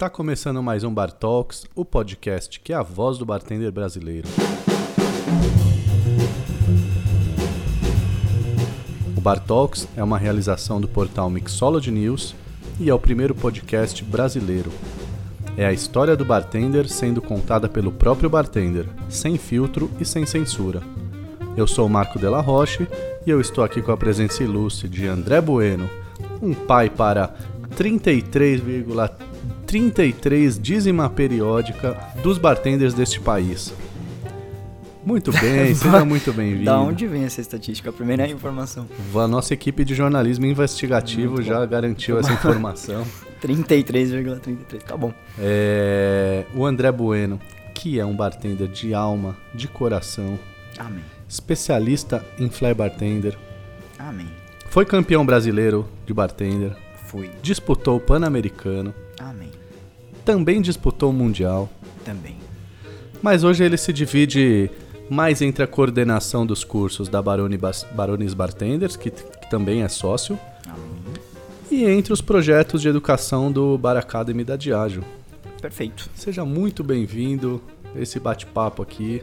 Está começando mais um Bar Talks, o podcast que é a voz do bartender brasileiro. O Bar Talks é uma realização do portal Mixology News e é o primeiro podcast brasileiro. É a história do bartender sendo contada pelo próprio bartender, sem filtro e sem censura. Eu sou o Marco Della Roche e eu estou aqui com a presença ilustre de André Bueno, um pai para 33,33 dízima periódica dos bartenders deste país. Muito bem, seja muito bem-vindo. Da onde vem essa estatística? A primeira informação. A nossa equipe de jornalismo investigativo já garantiu essa informação. 33,33, tá bom. É, o André Bueno, que é um bartender de alma, de coração. Amém. Especialista em fly bartender. Amém. Foi campeão brasileiro de bartender. Fui. Disputou o Pan-Americano. Amém. Também disputou o Mundial. Também. Mas hoje ele se divide mais entre a coordenação dos cursos da Barone Bas Barones Bartenders, que, que, também é sócio, Amém. e entre os projetos de educação do Bar Academy da Diageo. Perfeito. Seja muito bem-vindo a esse bate-papo aqui.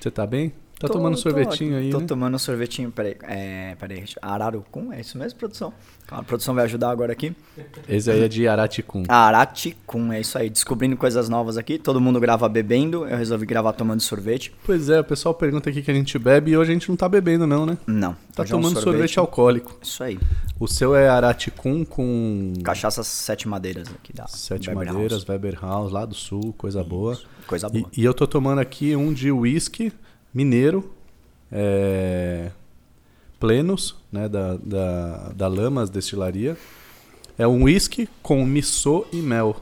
Você tá bem? Tá tô, tomando sorvetinho tô, aí, Tô né? tomando sorvetinho, peraí, é, peraí, Ararucum, é isso mesmo, produção? A produção vai ajudar agora aqui. Esse aí é de Araticum. Araticum, é isso aí, descobrindo coisas novas aqui, todo mundo grava bebendo, eu resolvi gravar tomando sorvete. Pois é, o pessoal pergunta aqui que a gente bebe e hoje a gente não tá bebendo não, né? Não. Tá tomando é um sorvete, sorvete, alcoólico. Isso aí. O seu é Araticum com... Cachaça Sete Madeiras aqui da Sete Weber Madeiras, House. Weber House, lá do sul, coisa isso. boa. Coisa boa. E, e eu tô tomando aqui um de whisky mineiro, é, plenos, né, da, da, da Lamas Destilaria. É um whisky com missô e mel.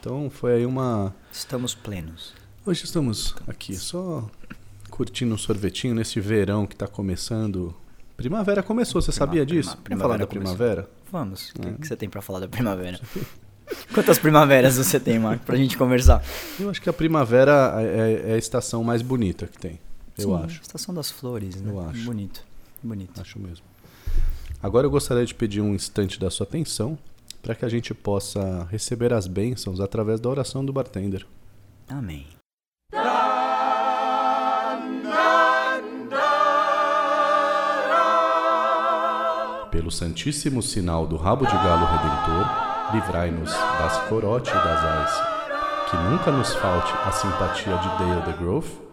Então foi aí uma. Estamos plenos. Hoje estamos aqui só curtindo um sorvetinho nesse verão que está começando. Primavera começou, você sabia disso? Prima, Vamos falar da primavera? Vamos. O é. que, que você tem para falar da primavera? Quantas primaveras você tem, Marco, pra gente conversar? Eu acho que a primavera é, é a estação mais bonita que tem. Eu Sim, acho. Estação das Flores, né? Eu acho. Bonito. Bonito. Acho mesmo. Agora eu gostaria de pedir um instante da sua atenção para que a gente possa receber as bênçãos através da oração do bartender. Amém. Pelo santíssimo sinal do rabo de galo redentor, livrai-nos das corote e das ais. Que nunca nos falte a simpatia de Dale the Grove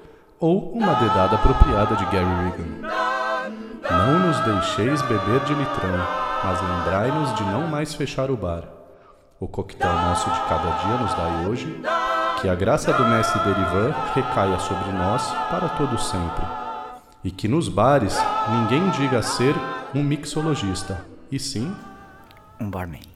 ou uma dedada apropriada de Gary Regan. Não nos deixeis beber de litrão, mas lembrai-nos de não mais fechar o bar. O coquetel nosso de cada dia nos dai hoje, que a graça do mestre Derivan recaia sobre nós para todo sempre. E que nos bares ninguém diga ser um mixologista, e sim um barman.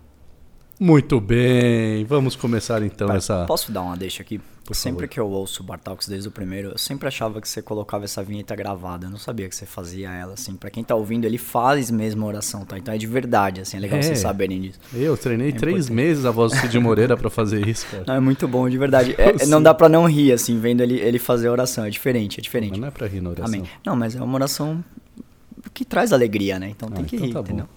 Muito bem, vamos começar então essa. Posso dar uma deixa aqui? Por sempre favor. que eu ouço o Bartalks desde o primeiro, eu sempre achava que você colocava essa vinheta gravada. Eu não sabia que você fazia ela, assim. Pra quem tá ouvindo, ele faz mesmo a oração, tá? Então é de verdade, assim. É legal É. vocês saberem disso. Eu treinei É três importante. meses a voz do Cid Moreira pra fazer isso, cara. Não, é muito bom, de verdade. É- não dá pra não rir, assim, vendo ele, ele fazer a oração. É diferente, é diferente. Mas não é pra rir na oração. Amém. Não, mas é uma oração que traz alegria, né? Então tem Ah, que então rir, tá bom.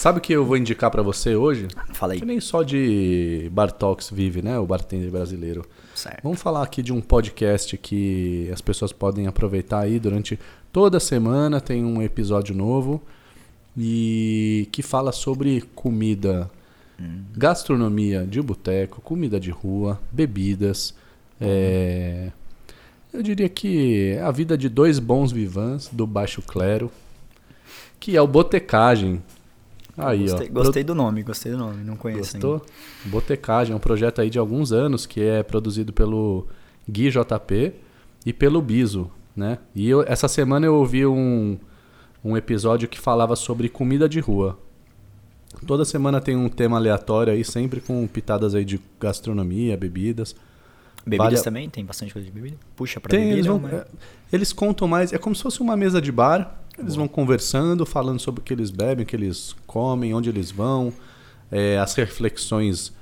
Sabe o que eu vou indicar pra você hoje? Fala aí. Que nem só de Bar Talks vive, né? O bartender brasileiro. Certo. Vamos falar aqui de um podcast que as pessoas podem aproveitar aí durante toda semana. Tem um episódio novo e que fala sobre comida, gastronomia de boteco, comida de rua, bebidas. é, Eu diria que é a vida de dois bons vivans do baixo clero, que é o Botecagem. Aí, gostei, ó. gostei do nome, gostei do nome. Não conheço Gostou? Botecagem é um projeto aí de alguns anos que é produzido pelo Gui JP e pelo Biso, né? E eu- essa semana eu ouvi um, um episódio que falava sobre comida de rua. Toda semana tem um tema aleatório aí, sempre com pitadas aí de gastronomia, bebidas. ainda. Bebidas também? Tem bastante coisa de bebida? Puxa pra Tem, bebida. eles, vão, mas- é, eles contam mais, é como se fosse uma mesa de bar. Eles vão conversando, falando sobre o que eles bebem, o que eles comem, onde eles vão, é, as reflexões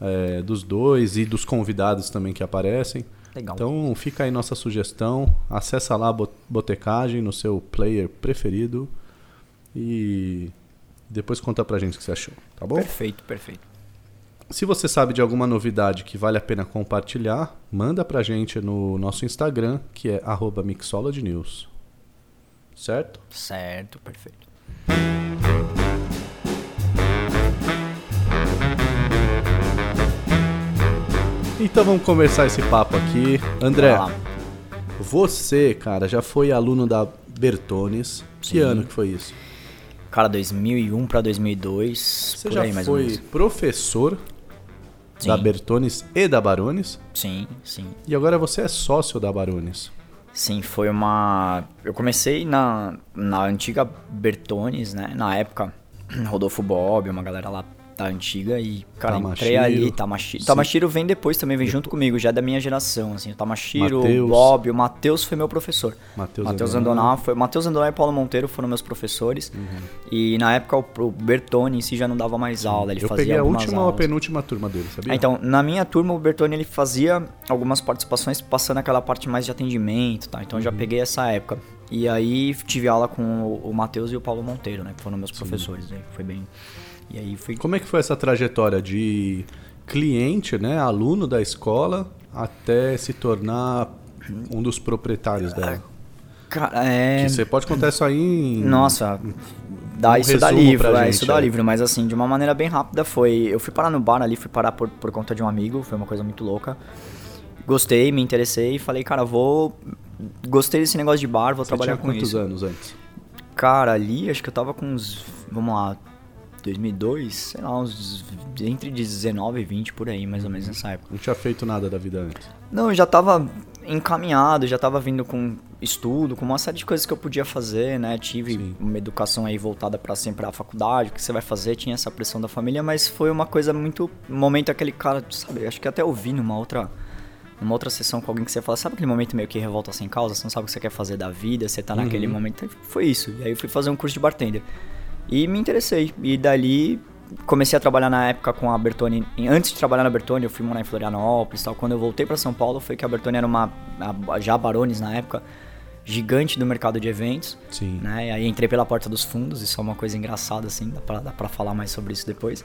é, dos dois e dos convidados também que aparecem. Legal. Então fica aí nossa sugestão. Acessa lá a Bot- Botecagem no seu player preferido e depois conta pra gente o que você achou, tá bom? Perfeito, perfeito. Se você sabe de alguma novidade que vale a pena compartilhar, manda pra gente no nosso Instagram, que é arroba mixologynews. Certo? Certo, perfeito. Então vamos conversar esse papo aqui. André, você, cara, já foi aluno da Bertones. Que Sim. ano que foi isso? Cara, 2001 pra 2002, Você já aí mais ou foi professor Sim. da Bertones e da Barones. Sim, sim. E agora você é sócio da Barones. Sim, foi uma. Eu comecei na, na antiga Bertones, né? Na época, Rodolfo Bob, uma galera lá da antiga e, cara, entrei Tamashiro. ali, Tamashiro. Sim. Tamashiro vem depois também, vem junto comigo, já é da minha geração, assim. O Tamashiro, Mateus. o Bob, o Matheus foi meu professor. Matheus Andoná. Andoná foi. Matheus Andoná e Paulo Monteiro foram meus professores. Uhum. E na época o, Bertone em si já não dava mais aula, ele Eu fazia peguei a última ou a penúltima turma dele, sabia? Então, na minha turma, o Bertoni ele fazia algumas participações passando aquela parte mais de atendimento, tá? Então eu já Uhum. peguei essa época. E aí tive aula com o, Matheus e o Paulo Monteiro, né? Que foram meus professores. Aí foi bem. E aí fui. Como é que foi essa trajetória de cliente, né, aluno da escola, até se tornar um dos proprietários dela? Cara, é. Que você pode contar isso aí em... Nossa, dá um isso dá livro, é, gente, isso dá é. livro, mas assim, de uma maneira bem rápida foi. Eu fui parar no bar ali, fui parar por, por conta de um amigo, foi uma coisa muito louca. Gostei, me interessei e falei, cara, vou. Gostei desse negócio de bar, vou Você trabalhar com quantos isso. anos antes? Cara, ali acho que eu tava com uns. Vamos lá. 2002, sei lá, uns. Entre 19 e 20 por aí, mais ou menos nessa época. Não tinha feito nada da vida antes. Não, eu já tava encaminhado, já tava vindo com estudo, com uma série de coisas que eu podia fazer, né? Tive Sim. uma educação aí voltada para sempre à faculdade, o que você vai fazer, tinha essa pressão da família, mas foi uma coisa muito. Momento aquele cara, sabe? Acho que até ouvi numa outra. Numa outra sessão com alguém que você fala, sabe aquele momento meio que revolta sem causa? Você não sabe o que você quer fazer da vida, você tá naquele momento. Foi isso. E aí eu fui fazer um curso de bartender. E me interessei. E dali comecei a trabalhar na época com a Bertone. Antes de trabalhar na Bertone, eu fui morar em Florianópolis e tal. Quando eu voltei para São Paulo, foi que a Bertone era uma. já Barones na época, gigante do mercado de eventos. Sim. Né? E aí entrei pela porta dos fundos, isso é uma coisa engraçada, assim, dá pra, dá pra falar mais sobre isso depois.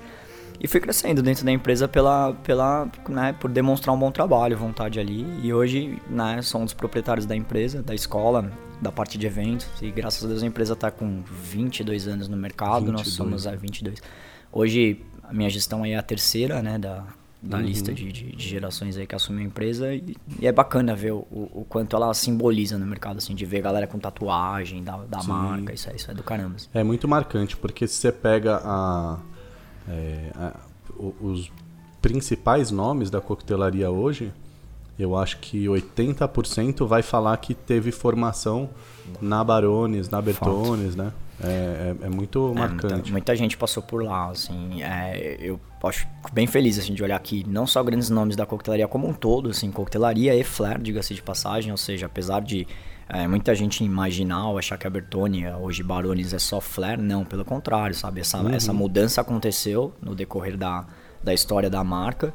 E fui crescendo dentro da empresa pela, pela, né, por demonstrar um bom trabalho, vontade ali. E hoje, né, sou um dos proprietários da empresa, da escola, da parte de eventos. E graças a Deus a empresa está com 22 anos no mercado, nós 22. somos a 22. Hoje, a minha gestão é a terceira, né, da, da Uhum. lista de, de, de gerações aí que assumiu a empresa. E, e é bacana ver o, o, o quanto ela simboliza no mercado, assim, de ver galera com tatuagem da, da Sim. marca. Isso é, isso é do caramba. assim. É muito marcante, porque se você pega a, é, a- os principais nomes da coquetelaria hoje, eu acho que 80% vai falar que teve formação na Barones, na Bertones, né? É, é- é muito É, marcante. muita, muita gente passou por lá, assim, é, eu acho bem feliz, assim, de olhar aqui, não só grandes nomes da coquetelaria como um todo, assim, coquetelaria e flair, diga-se de passagem, ou seja, apesar de é, muita gente imaginar ou achar que a Bertone, hoje Barones, é só flair, não, pelo contrário, sabe, essa, essa mudança aconteceu no decorrer da, da história da marca,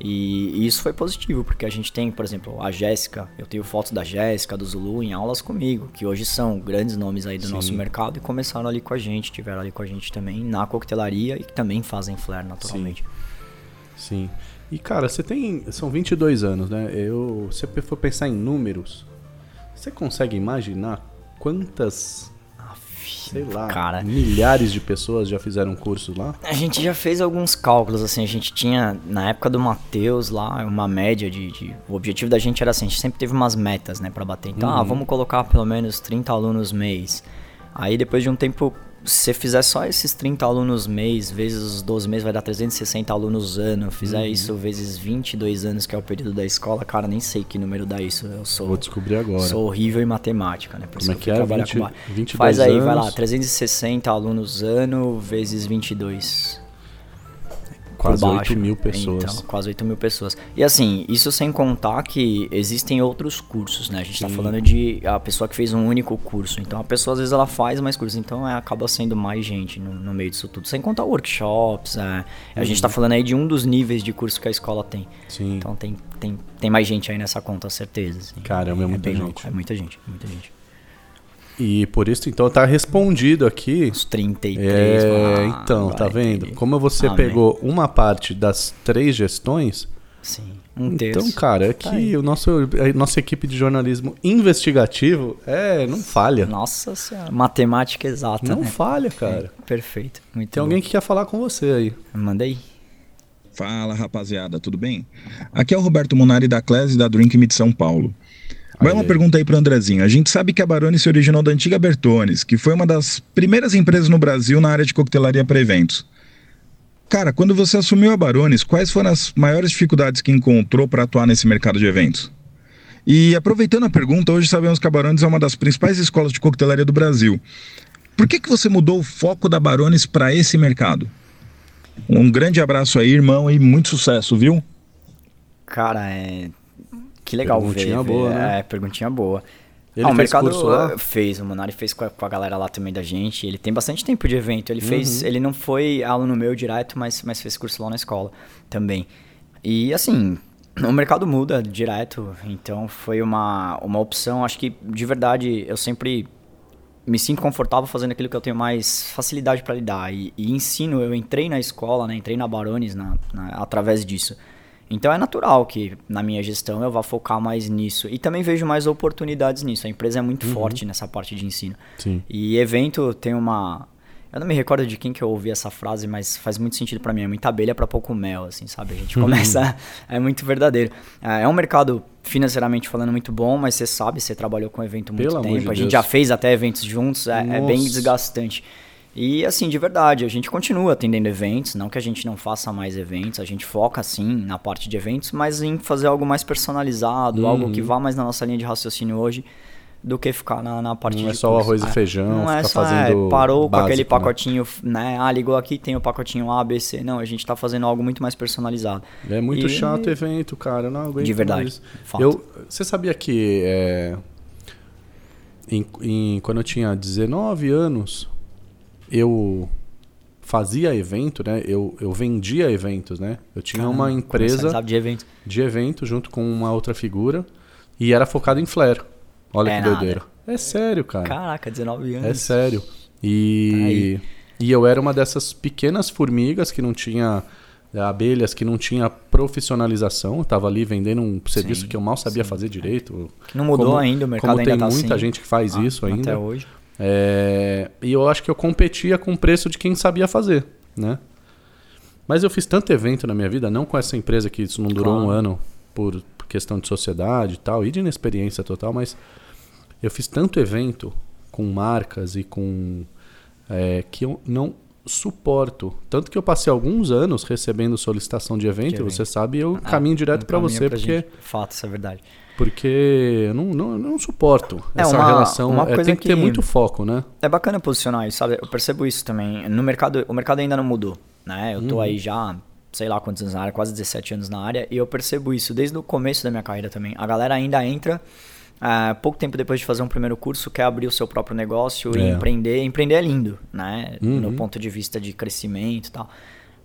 e, isso foi positivo, porque a gente tem, por exemplo, a Jéssica, eu tenho fotos da Jéssica, do Zulu em aulas comigo, que hoje são grandes nomes aí do nosso Sim. mercado e começaram ali com a gente, tiveram ali com a gente também na coquetelaria e que também fazem flare naturalmente. Sim. E cara, você tem. São 22 anos, né? Eu, se você for pensar em números, você consegue imaginar quantas, sei lá, Cara. milhares de pessoas já fizeram cursos lá? A gente já fez alguns cálculos, assim, a gente tinha, na época do Matheus lá, uma média de, de- O objetivo da gente era assim, a gente sempre teve umas metas, né, pra bater. Então, ah, vamos colocar pelo menos 30 alunos mês. Aí depois de um tempo, se você fizer só esses 30 alunos mês, vezes os 12 meses, vai dar 360 alunos ano. Fizer isso vezes 22 anos, que é o período da escola, cara, nem sei que número dá isso. Eu sou. Vou descobrir agora. Sou horrível em matemática, né? Por Como é isso que eu é? trabalhar 20 com bar. 22 Faz aí, vai lá, anos. 360 alunos ano vezes 22. Quase por baixo. 8 mil pessoas. Então, quase 8 mil pessoas. E assim, isso sem contar que existem outros cursos, né? A gente tá Sim. falando de a pessoa que fez um único curso. Então a pessoa às vezes ela faz mais cursos, então é, acaba sendo mais gente no, no meio disso tudo. Sem contar workshops, é. a gente tá falando aí de um dos níveis de curso que a escola tem. Uhum. Sim. Então tem, tem, tem mais gente aí nessa conta, certeza. assim. Caramba, é muita bem gente. louco, é muita gente, muita gente. E por isso, então, tá respondido aqui. Os 33. É, ah, então, tá vendo? Como você Amém. pegou uma parte das três gestões, Sim, um terço. então, cara, é Tá que aí. o nosso, a nossa equipe de jornalismo investigativo é, não falha. Nossa senhora, matemática exata. Não né? falha, cara. Perfeito. Muito Tem bom. alguém que quer falar com você aí. Manda aí. Fala rapaziada, tudo bem? Aqui é o Roberto Monari da Class e da Drink Me de São Paulo. Vai uma pergunta aí pro Andrezinho. A gente sabe que a Baroni se originou da antiga Bertones, que foi uma das primeiras empresas no Brasil na área de coquetelaria para eventos. Cara, quando você assumiu a Barones, quais foram as maiores dificuldades que encontrou para atuar nesse mercado de eventos? E aproveitando a pergunta, hoje sabemos que a Barones é uma das principais escolas de coquetelaria do Brasil. Por que, que você mudou o foco da Barones para esse mercado? Um grande abraço aí, irmão, e muito sucesso, viu? Cara, é. Que legal Perguntinha ver. boa, ver. né? É, perguntinha boa. Ele Ah, o fez mercado fez, o Monari fez com a, com a galera lá também da gente. Ele tem bastante tempo de evento. Ele Uhum. fez, ele não foi aluno meu direto, mas, mas fez curso lá na escola também. E assim, o mercado muda direto, então foi uma, uma opção. Acho que de verdade eu sempre me sinto confortável fazendo aquilo que eu tenho mais facilidade para lidar. E, e ensino, eu entrei na escola, né, entrei na Barones na, na- através disso. Então é natural que na minha gestão eu vá focar mais nisso. E também vejo mais oportunidades nisso. A empresa é muito forte nessa parte de ensino. Sim. E evento tem uma. Eu não me recordo de quem que eu ouvi essa frase, mas faz muito sentido pra mim. É muita abelha pra pouco mel, assim, sabe? A gente começa. é muito verdadeiro. É é um mercado, financeiramente falando, muito bom, mas você sabe, você trabalhou com evento muito Pelo tempo. de a gente já fez até eventos juntos, é, é bem desgastante. E assim, de verdade, a gente continua atendendo eventos, não que a gente não faça mais eventos, a gente foca sim na parte de eventos, mas em fazer algo mais personalizado, algo Uhum. que vá mais na nossa linha de raciocínio hoje do que ficar na, na parte Não de é só o arroz e feijão, Não é só, fazendo é, parou com aquele básico, né? pacotinho, né? Ah, ligou aqui, tem o pacotinho A, B, C. Não, a gente tá fazendo algo muito mais personalizado. É muito E- chato o evento, cara. Eu não aguento De verdade. Eu, você sabia que é, em- em- quando eu tinha 19 anos, eu fazia evento, né? Eu, eu vendia eventos, né? Eu tinha uma empresa de evento. de evento junto com uma outra figura e era focado em flare. Olha É que nada. doideira. É sério, cara. Caraca, 19 anos. É sério. E, e eu era uma dessas pequenas formigas que não tinha é, abelhas que não tinha profissionalização. Eu tava ali vendendo um serviço Sim, que eu mal sabia sim. fazer direito. Que não mudou Como- ainda, o mercado como ainda tem tá muita assim. gente que faz Ah, isso ainda. Até hoje. É, e eu acho que eu competia com o preço de quem sabia fazer, né? Mas eu fiz tanto evento na minha vida, não com essa empresa que isso não durou Claro. um ano por questão de sociedade e tal, e de inexperiência total, mas eu fiz tanto evento com marcas e com é, que eu não suporto. Tanto que eu passei alguns anos recebendo solicitação de evento, evento. você sabe, eu Ah, caminho direto para você, porque, gente. Fato, isso é verdade. Porque eu não, não, eu não suporto É, essa uma- relação. uma é, coisa tem que ter que- muito foco, né? É bacana posicionar isso, sabe? Eu percebo isso também. No mercado, o mercado ainda não mudou, né? Eu tô Uhum. aí já, sei lá quantos anos na área, quase 17 anos na área, e eu percebo isso desde o começo da minha carreira também. A galera ainda entra, ah, pouco tempo depois de fazer um primeiro curso, quer abrir o seu próprio negócio e É. empreender. Empreender é lindo, né? Uhum. No ponto de vista de crescimento e tal.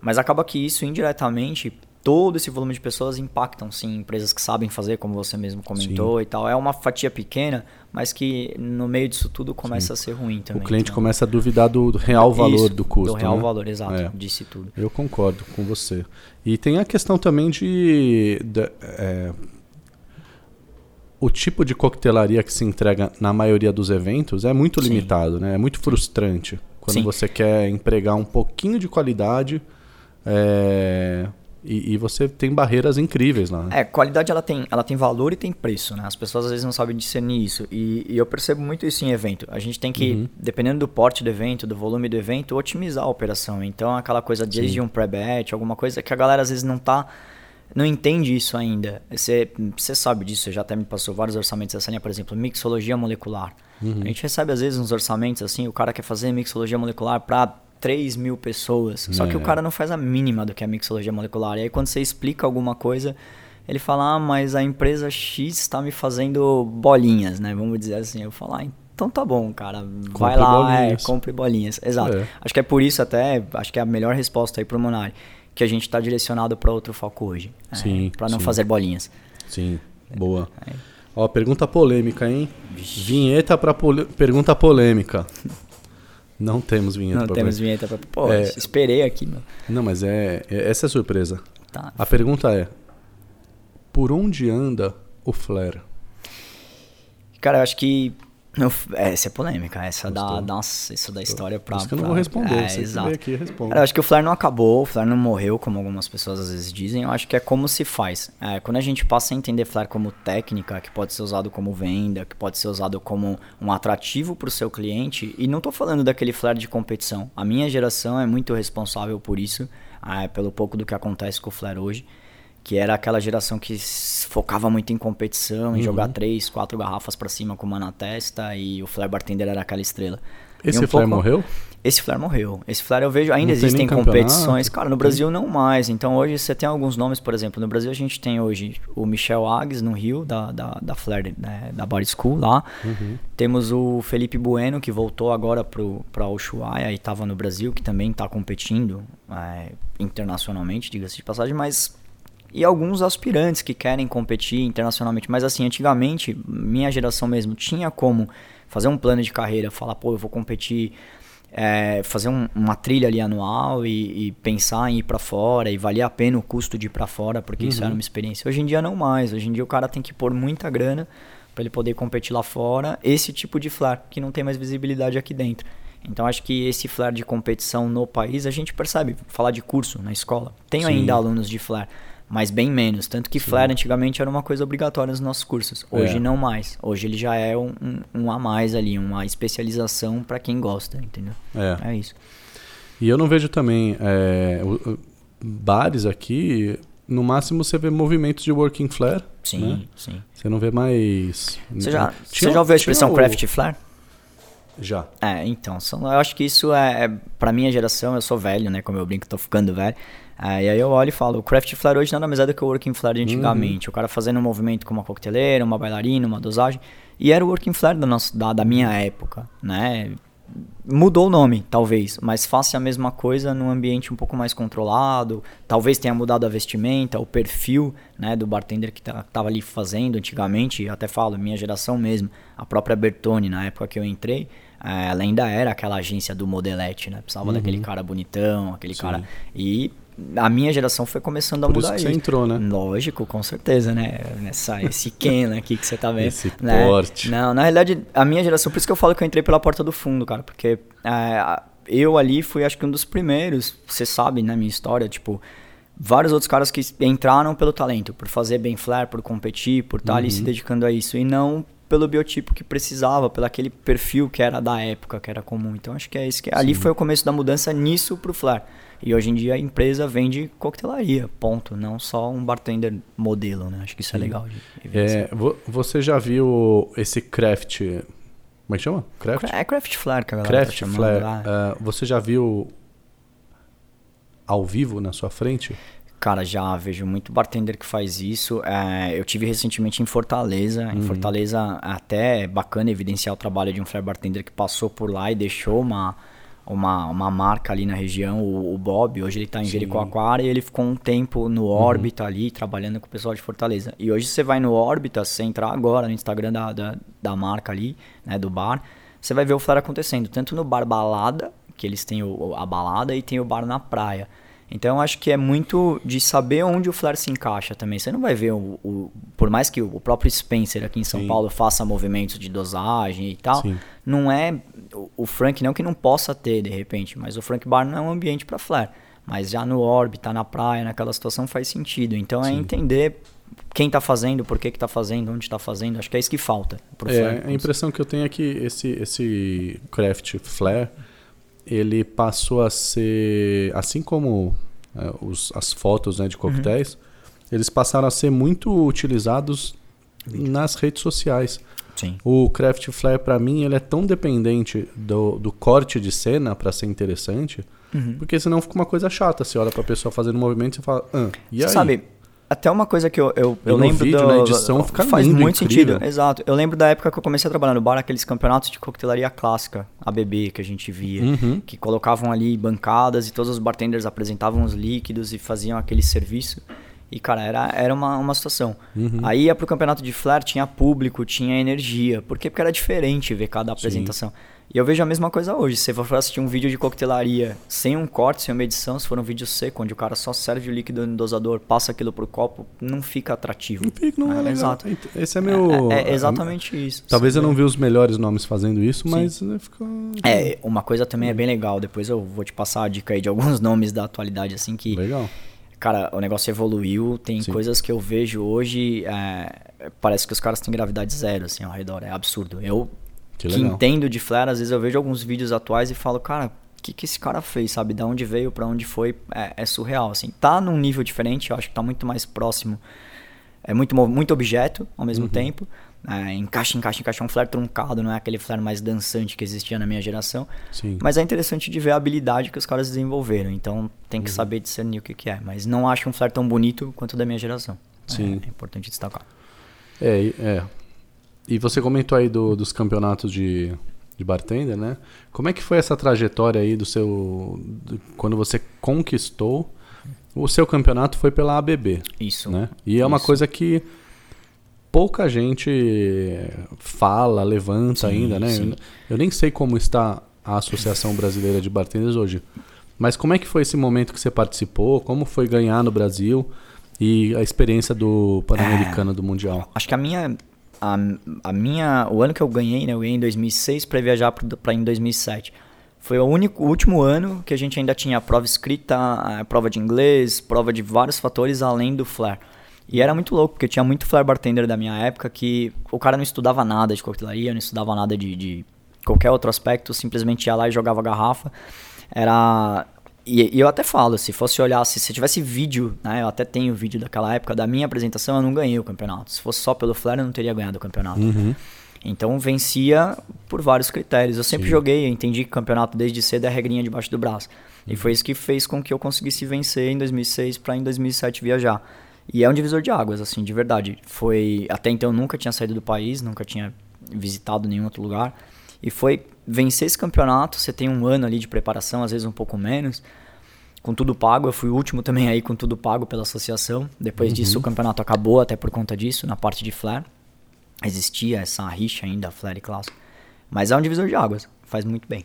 Mas acaba que isso, indiretamente, todo esse volume de pessoas impactam, sim, empresas que sabem fazer, como você mesmo comentou e tal. É uma fatia pequena, mas que no meio disso tudo começa a ser ruim também. o cliente então- começa a duvidar do do real valor Isso, do custo. Do real né? valor, exato. É. Disse tudo. Eu concordo com você. E tem a questão também de. da- é, o tipo de coquetelaria que se entrega na maioria dos eventos é muito Sim. limitado, né? É muito frustrante. Quando Sim. você quer empregar um pouquinho de qualidade é, e, e você tem barreiras incríveis lá. né? É, qualidade ela tem, ela tem valor e tem preço, né? As pessoas às vezes não sabem discernir isso. E, e eu percebo muito isso em evento. A gente tem que, Uhum. dependendo do porte do evento, do volume do evento, otimizar a operação. Então, aquela coisa desde um pré-bet, alguma coisa que a galera às vezes não tá. Não entende isso ainda. Você, você sabe disso, você já até me passou vários orçamentos dessa linha, por exemplo, mixologia molecular. Uhum. A gente recebe às vezes uns orçamentos assim, o cara quer fazer mixologia molecular para 3 mil pessoas. Só que É. o cara não faz a mínima do que é mixologia molecular. E aí quando você explica alguma coisa, ele fala, ah, mas a empresa X está me fazendo bolinhas, né? Vamos dizer assim. Eu falo, ah, então tá bom, cara. Vai Compre lá, é, bolinhas. compre bolinhas. Exato. É. Acho que é por isso até, acho que é a melhor resposta aí pro Monari, que a gente está direcionado para outro foco hoje. Sim, Para não sim. fazer bolinhas. Sim, boa. É. Ó, pergunta polêmica, hein? Vinheta pra pol... pergunta polêmica. Não temos vinheta Não pra temos vinheta pra. Pô, É. esperei aqui, meu. Não, mas é, é- essa é a surpresa. Tá. A pergunta é: por onde anda o Flare? Cara, eu acho que. É, Essa é polêmica, essa da, Gostou? nossa, isso da história pra. Por isso que eu não vou responder. É, você exato. aqui responde. Cara, eu acho que o Flare não acabou, o Flare não morreu, como algumas pessoas às vezes dizem. Eu acho que é como se faz. É, quando a gente passa a entender Flare como técnica, que pode ser usado como venda, que pode ser usado como um atrativo para o seu cliente, e não tô falando daquele Flare de competição. A minha geração é muito responsável por isso, é, pelo pouco do que acontece com o Flare hoje. Que era aquela geração que focava muito em competição, em Uhum. jogar três, quatro garrafas pra cima com uma na testa, e o Flare Bartender era aquela estrela. Esse um Flare pouco- morreu? esse flare morreu. Esse flare eu vejo, ainda Não tem existem competições. Cara, no Brasil não mais. Então hoje você tem alguns nomes, por exemplo, no Brasil a gente tem hoje o Michel Agnes no Rio, da, da, da Flare, né, da Body School lá. Uhum. Temos o Felipe Bueno, que voltou agora pro, pra Ushuaia e estava no Brasil, que também está competindo é, internacionalmente, diga-se de passagem, mas e alguns aspirantes que querem competir internacionalmente. Mas assim, antigamente, minha geração mesmo tinha como fazer um plano de carreira, falar, pô, eu vou competir, é, fazer um- uma trilha ali anual e, e pensar em ir pra fora e valia a pena o custo de ir pra fora, porque isso era uma experiência. Hoje em dia não mais. Hoje em dia o cara tem que pôr muita grana para ele poder competir lá fora. Esse tipo de flare que não tem mais visibilidade aqui dentro. Então acho que esse flare de competição no país a gente percebe, falar de curso na escola. Tenho Sim. ainda alunos de flare, mas bem menos. Tanto que flare antigamente era uma coisa obrigatória nos nossos cursos. Hoje É. não mais. Hoje ele já é um, um, a mais ali, uma especialização para quem gosta, entendeu? É. É isso. E eu não vejo também é, bares aqui. No máximo você vê movimentos de working flare. Sim, né? sim. Você não vê mais. Você já, Tinha- você já ouviu a expressão o- craft flare? Já. É, então, são, eu acho que isso é, é pra minha geração, eu sou velho, né, como eu brinco, tô ficando velho, é, e aí eu olho e falo, o craft flare hoje nada mais é do que o working flare de antigamente, o cara fazendo um movimento com uma coqueteleira, uma bailarina, uma dosagem, e era o working flare da, nossa, da, da minha época, né, mudou o nome, talvez, mas faça a mesma coisa num ambiente um pouco mais controlado, talvez tenha mudado a vestimenta, o perfil, né, do bartender que tá, tava ali fazendo antigamente, até falo, minha geração mesmo, a própria Bertone, na época que eu entrei, eh, ela ainda era aquela agência do modelete, né, precisava daquele cara bonitão, aquele Sim. cara, e a minha geração foi começando a Por isso mudar que você entrou, né? Lógico, com certeza, né? Nessa, esse Ken aqui que você tá vendo. Esse né? porte. Não, na realidade, a minha geração, por isso que eu falo que eu entrei pela porta do fundo, cara, porque é, eu ali fui, acho que um dos primeiros, você sabe, né, minha história, tipo, vários outros caras que entraram pelo talento, por fazer bem flare, por competir, por estar ali se Uhum. dedicando a isso, e não pelo biotipo que precisava, pelo aquele perfil que era da época, que era comum. Então acho que é isso que ali foi o começo da mudança nisso pro flare. E hoje em dia a empresa vende coquetelaria, ponto, não só um bartender modelo, né? Acho que isso é legal de, de ver. É, vo- você já viu esse craft. Como é que chama? Craft? É craft flare que a galera Craft tá flare. lá. ah, você já viu ao vivo na sua frente? Cara, já vejo muito bartender que faz isso. É, eu tive recentemente em Fortaleza. Em Fortaleza, até é bacana evidenciar o trabalho de um flare bartender que passou por lá e deixou uma, uma, uma marca ali na região, o, o Bob. Hoje ele tá em Jericoacoara e ele ficou um tempo no Órbita ali, trabalhando com o pessoal de Fortaleza. E hoje você vai no Órbita, se você entrar agora no Instagram da, da, da marca ali, né, do bar, você vai ver o flare acontecendo. Tanto no bar balada, que eles têm o, a balada, e tem o bar na praia. Então eu acho que é muito de saber onde o flare se encaixa também. Você não vai ver o, o- por mais que o próprio Spencer aqui em São Sim. Paulo faça movimentos de dosagem e tal, Sim. não é o, o Frank não que não possa ter de repente, mas o Frank Bar não é um ambiente para flare. Mas já no orb, tá na praia, naquela situação faz sentido. Então é Sim. entender quem tá fazendo, por que que tá fazendo, onde tá fazendo. Acho que é isso que falta pro flare. É, a impressão que eu tenho é que esse, esse craft flare ele passou a ser assim como é, os, as fotos né, de coquetéis eles passaram a ser muito utilizados nas redes sociais Sim. o craft flare para mim ele é tão dependente do, do corte de cena para ser interessante Uhum. porque senão fica uma coisa chata você olha para pessoa fazendo movimento e você fala ah, e aí Você sabe, até uma coisa que eu, eu, eu lembro vídeo, do, na edição, fica faz lindo, muito incrível. sentido, exato. Eu lembro da época que eu comecei a trabalhar no bar, aqueles campeonatos de coquetelaria clássica, ABB, que a gente via, Uhum. que colocavam ali bancadas e todos os bartenders apresentavam os líquidos e faziam aquele serviço. E, cara, era, era uma, uma situação. Uhum. Aí ia pro campeonato de flare, tinha público, tinha energia. Por quê? Porque era diferente ver cada apresentação. Sim. E eu vejo a mesma coisa hoje. Se você for assistir um vídeo de coquetelaria sem um corte, sem uma edição, se for um vídeo seco, onde o cara só serve o líquido no dosador, passa aquilo pro copo, não fica atrativo. Não fica, não é, é legal. Exato. Esse é meu... É, é exatamente isso. Talvez eu não vi os melhores nomes fazendo isso, mas né, ficou... É, uma coisa também é bem legal. Depois eu vou te passar a dica aí de alguns nomes da atualidade, assim, que... Legal. Cara, o negócio evoluiu, tem Sim. coisas que eu vejo hoje, é, parece que os caras têm gravidade zero, assim, ao redor, é absurdo. Eu que, que entendo de flare, às vezes eu vejo alguns vídeos atuais e falo, cara, o que, que esse cara fez, sabe? Da onde veio, para onde foi, é, é, surreal, assim. Tá num nível diferente, eu acho que tá muito mais próximo. É muito, muito objeto ao mesmo uhum. tempo. É, encaixa, encaixa, encaixa. É um flare truncado, não é aquele flare mais dançante que existia na minha geração. Sim. Mas é interessante de ver a habilidade que os caras desenvolveram. Então tem que uhum. saber discernir o que, que é. Mas não acho um flare tão bonito quanto o da minha geração. Sim. É, é importante destacar. É, é. E você comentou aí do, dos campeonatos de, de bartender, né? Como é que foi essa trajetória aí do seu. Do, quando você conquistou o seu campeonato foi pela ABB. Isso. Né? E é uma isso. coisa que pouca gente fala, levanta sim, ainda, né? Eu, eu, nem sei como está a Associação Brasileira de Bartenders hoje. Mas como é que foi esse momento que você participou? Como foi ganhar no Brasil? E a experiência do Pan-Americano é, do Mundial? Acho que a minha a, a minha, o ano que eu ganhei, né, eu ganhei em 2006 para viajar para em 2007. Foi o único o último ano que a gente ainda tinha prova escrita, prova de inglês, prova de vários fatores além do flare. E era muito louco, porque tinha muito flare bartender da minha época que o cara não estudava nada de coquetelaria, não estudava nada de, de qualquer outro aspecto, simplesmente ia lá e jogava garrafa. Era e, e, eu até falo, se fosse olhar, se, se tivesse vídeo, né? Eu até tenho vídeo daquela época da minha apresentação, eu não ganhei o campeonato. Se fosse só pelo flare, eu não teria ganhado o campeonato. Uhum. Então vencia por vários critérios. Eu sempre Sim. joguei, eu entendi que campeonato desde cedo é a regrinha debaixo do braço. Uhum. E foi isso que fez com que eu conseguisse vencer em 2006 para em 2007 viajar. E é um divisor de águas, assim, de verdade. Foi até então eu nunca tinha saído do país, nunca tinha visitado nenhum outro lugar. E foi vencer esse campeonato, você tem um ano ali de preparação, às vezes um pouco menos, com tudo pago. Eu fui o último também aí com tudo pago pela associação. Depois uhum. disso o campeonato acabou até por conta disso, na parte de flare. Existia essa rixa ainda, flare classe. Mas é um divisor de águas, faz muito bem.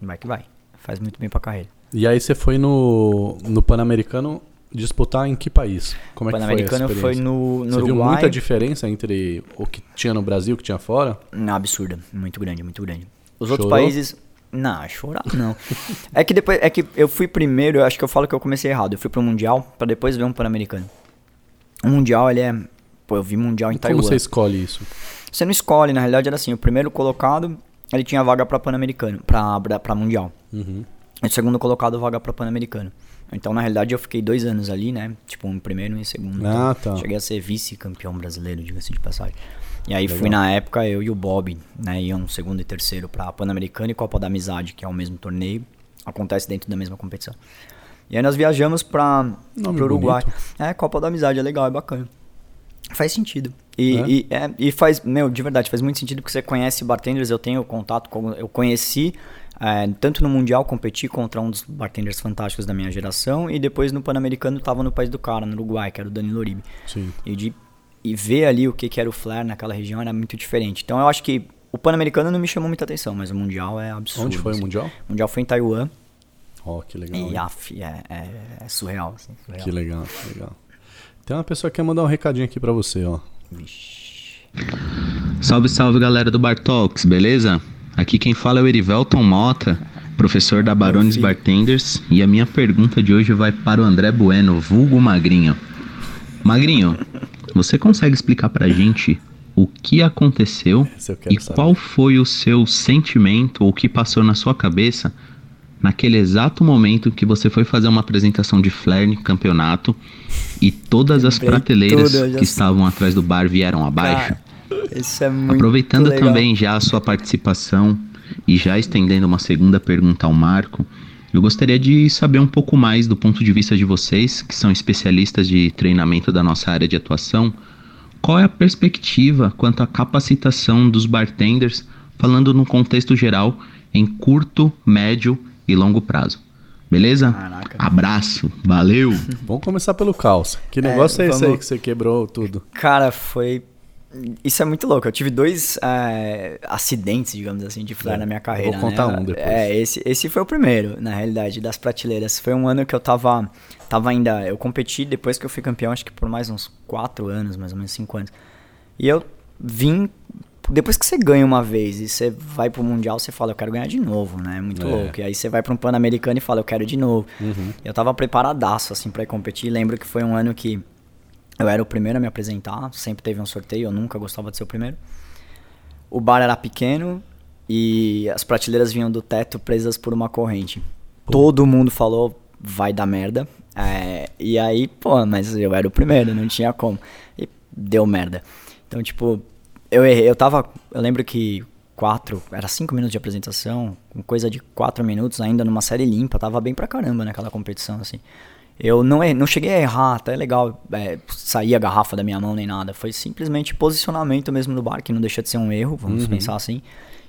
Vai que vai, faz muito bem pra carreira. E aí você foi no, no Pan-Americano disputar em que país? Como é que foi essa foi no, no Você Uruguai. viu muita diferença entre o que tinha no Brasil e o que tinha fora? Não, absurda. Muito grande, muito grande. Os Chorou? outros países... Não, chorar não. é que depois... É que eu fui primeiro... Eu acho que eu falo que eu comecei errado. Eu fui pro Mundial para depois ver um Pan-Americano. O Mundial, ele é... Pô, eu vi Mundial em Taiwan. Como você escolhe isso? Você não escolhe. Na realidade era assim. O primeiro colocado, ele tinha vaga pra Pan-Americano. Pra, pra, pra Mundial. Uhum. E o segundo colocado, vaga pra Pan-Americano. Então, na realidade, eu fiquei dois anos ali, né? Tipo, um primeiro e um segundo. Ah, então, tá. Cheguei a ser vice-campeão brasileiro, diga-se de passagem. E aí Legal. fui na época, eu e o Bob, né? Iam segundo e terceiro pra Pan-Americano e Copa da Amizade, que é o mesmo torneio. Acontece dentro da mesma competição. E aí nós viajamos pra, pro Uruguai. Bonito. É, Copa da Amizade, é legal, é bacana. Faz sentido. E, é? E, é, e faz, meu, de verdade, faz muito sentido porque você conhece bartenders, eu tenho contato com. Eu conheci é, tanto no Mundial competi contra um dos bartenders fantásticos da minha geração e depois no Pan-Americano estava no país do cara, no Uruguai, que era o Danilo Uribe. Sim. E, de, e ver ali o que, que era o flare naquela região era muito diferente. Então eu acho que o Pan-Americano não me chamou muita atenção, mas o Mundial é absurdo. Onde foi assim. o Mundial? O Mundial foi em Taiwan. Oh, que legal. E af, é, é, é surreal, assim, surreal. Que legal, que legal. Tem uma pessoa que quer mandar um recadinho aqui para você, ó. Salve, salve galera do Bartalks, beleza? Aqui quem fala é o Erivelton Mota, professor da Barones Bartenders, e a minha pergunta de hoje vai para o André Bueno, vulgo Magrinho. Magrinho, você consegue explicar pra gente o que aconteceu e saber. qual foi o seu sentimento ou o que passou na sua cabeça naquele exato momento que você foi fazer uma apresentação de flare no campeonato e todas as prateleiras tudo, que estavam atrás do bar vieram abaixo? Cara. É Aproveitando legal. também já a sua participação e já estendendo uma segunda pergunta ao Marco, eu gostaria de saber um pouco mais do ponto de vista de vocês, que são especialistas de treinamento da nossa área de atuação, qual é a perspectiva quanto à capacitação dos bartenders, falando no contexto geral, em curto, médio e longo prazo. Beleza? Caraca. Abraço, valeu! Vamos começar pelo calça. Que negócio é, esse vamos- aí que você quebrou tudo? Cara, foi. Isso é muito louco. Eu tive dois é, acidentes, digamos assim, de flare É, na minha carreira. vou contar né? um depois. É, esse, esse foi o primeiro, na realidade, das prateleiras. Foi um ano que eu tava, tava ainda. Eu competi depois que eu fui campeão, acho que por mais uns quatro anos, mais ou menos cinco anos. E eu vim. Depois que você ganha uma vez e você vai pro Mundial, você fala, eu quero ganhar de novo, né? É muito É. louco. E aí você vai pra um Pan-Americano e fala, eu quero de novo. Uhum. Eu tava preparadaço, assim, pra ir competir. Lembro que foi um ano que eu era o primeiro a me apresentar, sempre teve um sorteio, eu nunca gostava de ser o primeiro. O bar era pequeno e as prateleiras vinham do teto presas por uma corrente. Todo mundo falou, vai dar merda. É, e aí, pô, mas eu era o primeiro, não tinha como. E deu merda. Então, tipo, eu errei, eu tava. Eu lembro que quatro, era cinco minutos de apresentação, com coisa de quatro minutos ainda numa série limpa, tava bem pra caramba naquela competição, assim. Eu não, er- não cheguei a errar, até é legal é, sair a garrafa da minha mão nem nada. Foi simplesmente posicionamento mesmo no bar, que não deixa de ser um erro, vamos pensar assim.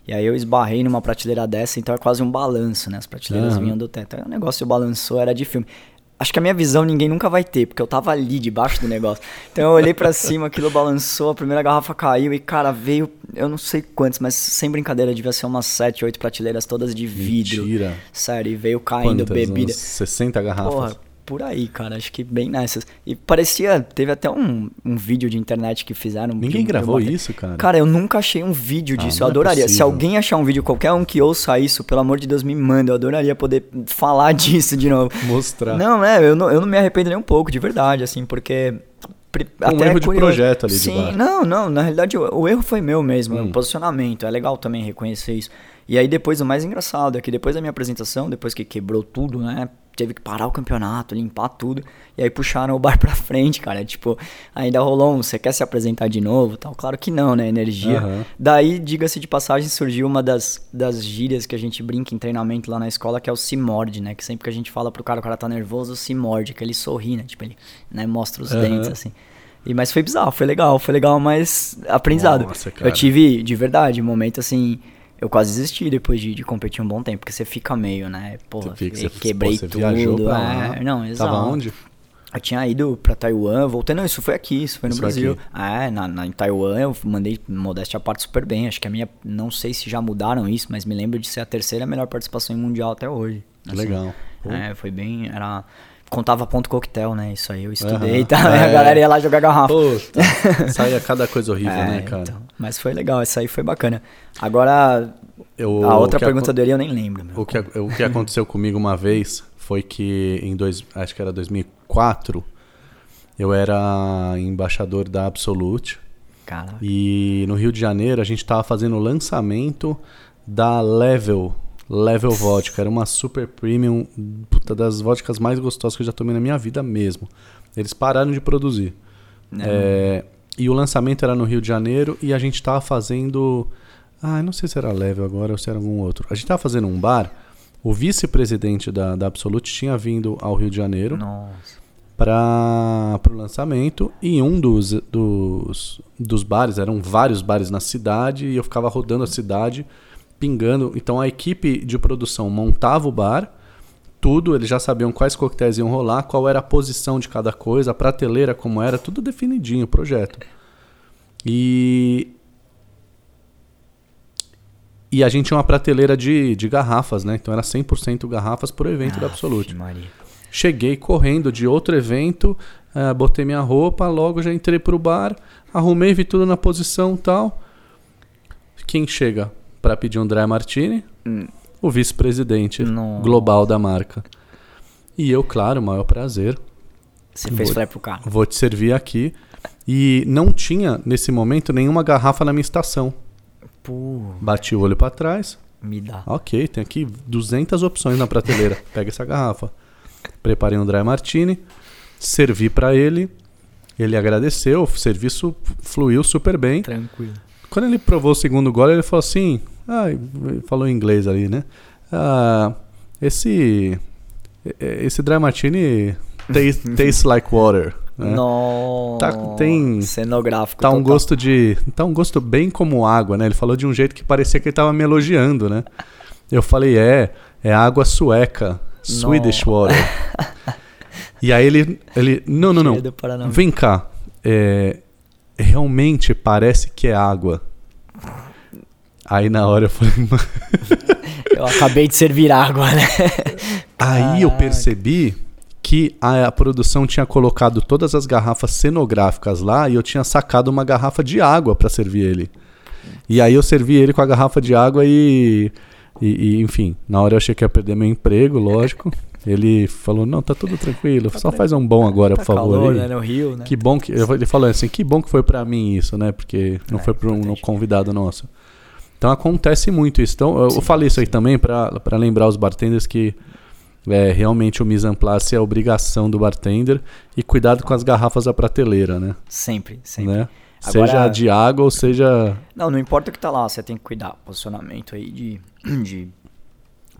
E aí eu esbarrei numa prateleira dessa, então é quase um balanço, né? As prateleiras Aham. vinham do teto. Aí o negócio balançou, era de filme. Acho que a minha visão ninguém nunca vai ter, porque eu tava ali debaixo do negócio. Então eu olhei pra cima, aquilo balançou, a primeira garrafa caiu e, cara, veio, eu não sei quantos, mas sem brincadeira, devia ser umas 7, 8 prateleiras todas de vidro. Mentira. Sério, e veio caindo Quantas? bebida. Uns 60 garrafas. Porra, por aí, cara. Acho que bem nessas. E parecia. Teve até um, um vídeo de internet que fizeram. Ninguém eu gravou botei. isso, cara? Cara, eu nunca achei um vídeo Ah, disso. não eu é adoraria. Se possível. alguém achar um vídeo, qualquer um que ouça isso, pelo amor de Deus, me manda. Eu adoraria poder falar disso de novo. Mostrar. Não, é, eu não, eu não me arrependo nem um pouco, de verdade, assim, porque. pri- Um até é erro de projeto ali de Sim, bar. não, não, na realidade o, o erro foi meu mesmo, Hum. o posicionamento. É legal também reconhecer isso. E aí depois, o mais engraçado é que depois da minha apresentação, depois que quebrou tudo, né? Teve que parar o campeonato, limpar tudo. E aí puxaram o bar pra frente, cara. Tipo, ainda rolou um, você quer se apresentar de novo tal? Claro que não, né? Energia. Aham. Daí, diga-se de passagem, surgiu uma das, das gírias que a gente brinca em treinamento lá na escola, que é o se morde, né? Que sempre que a gente fala pro cara, o cara tá nervoso, se morde, que ele sorri, né? Tipo, ele né, mostra os Aham. dentes, assim. E, mas foi bizarro, foi legal, foi legal, mas aprendizado. Nossa. Eu tive, de verdade, um momento assim. Eu quase desisti depois de, de competir um bom tempo, porque você fica meio, né? Porra, fica- você- quebrei pô, você tudo. é, não, exato. Tava onde? Eu tinha ido pra Taiwan, voltei, não, isso foi aqui, isso foi no Isso Brasil. aqui. É, na, na- em Taiwan eu mandei modéstia à parte super bem. Acho que a minha, não sei se já mudaram isso, mas me lembro de ser a terceira melhor participação em mundial até hoje. assim. Legal. É, foi bem, era contava ponto coquetel, né? Isso aí eu estudei Aham. e tal. É. A galera ia lá jogar garrafa. Puta, saía cada coisa horrível, É, né, cara? então, mas foi legal, isso aí foi bacana. Agora, Eu- a outra pergunta dele eu nem lembro. O que, o que aconteceu comigo uma vez foi que em dois, acho que era 2004, eu era embaixador da Absolute Caraca. e no Rio de Janeiro a gente tava fazendo o lançamento da Level, Level Vodka, era uma super premium, puta, das vodkas mais gostosas que eu já tomei na minha vida mesmo. Eles pararam de produzir. É, e o lançamento era no Rio de Janeiro e a gente tava fazendo. Ah, não sei se era Level agora ou se era algum outro. A gente tava fazendo um bar. O vice-presidente da, da Absolute tinha vindo ao Rio de Janeiro Nossa. para o lançamento e um dos, dos, dos bares, eram vários bares na cidade e eu ficava rodando a cidade, pingando. Então a equipe de produção montava o bar, tudo, eles já sabiam quais coquetéis iam rolar, qual era a posição de cada coisa, a prateleira como era, tudo definidinho o projeto. E e a gente tinha uma prateleira de, de garrafas, né? Então era 100% garrafas por evento da Aff, Absolute. Maria. Cheguei correndo de outro evento, eh, botei minha roupa, logo já entrei pro bar, arrumei, vi tudo na posição tal. Quem chega para pedir um dry martini? O vice-presidente global da marca. E eu, claro, maior prazer, Você fez flare pro cara. vou te servir aqui. E não tinha, nesse momento, nenhuma garrafa na minha estação. Pô, Bati o olho para trás, me dá. Ok, tem aqui 200 opções na prateleira. Pega essa garrafa. Preparei um dry martini, servi pra ele. Ele agradeceu, o serviço fluiu super bem. Tranquilo. Quando ele provou o segundo gole, ele falou assim: ah, falou em inglês ali, né? Ah, esse esse dry martini taste, tastes like water. Né? Nossa. Tá- tem- Cenográfico. Tá um total. gosto de. Tá um gosto bem como água, né? Ele falou de um jeito que parecia que ele tava me elogiando, né? Eu falei, é, é água sueca. Swedish Water. e aí ele, ele não, não, não. Vem cá. É, realmente parece que é água. Aí na hora eu falei, "Mano." Eu acabei de servir água, né? aí eu Caraca. percebi que a, a produção tinha colocado todas as garrafas cenográficas lá e eu tinha sacado uma garrafa de água pra servir ele. E aí eu servi ele com a garrafa de água e, e, e, enfim, na hora eu achei que ia perder meu emprego, lógico. Ele falou: "Não, tá tudo tranquilo, só faz um bom agora, Tá por favor". calor, aí." né? No Rio, né? Que bom que. Ele falou assim: que bom que foi pra mim isso, né? Porque não É, foi pra um convidado nosso. Então acontece muito isso. Então eu, eu falei isso aí também pra pra lembrar os bartenders que é, realmente o mise en place é a obrigação do bartender e cuidado com as garrafas da prateleira, né? Sempre, sempre. né? Agora- Seja de água ou seja. Não, não importa o que tá lá, você tem que cuidar. Posicionamento aí de, de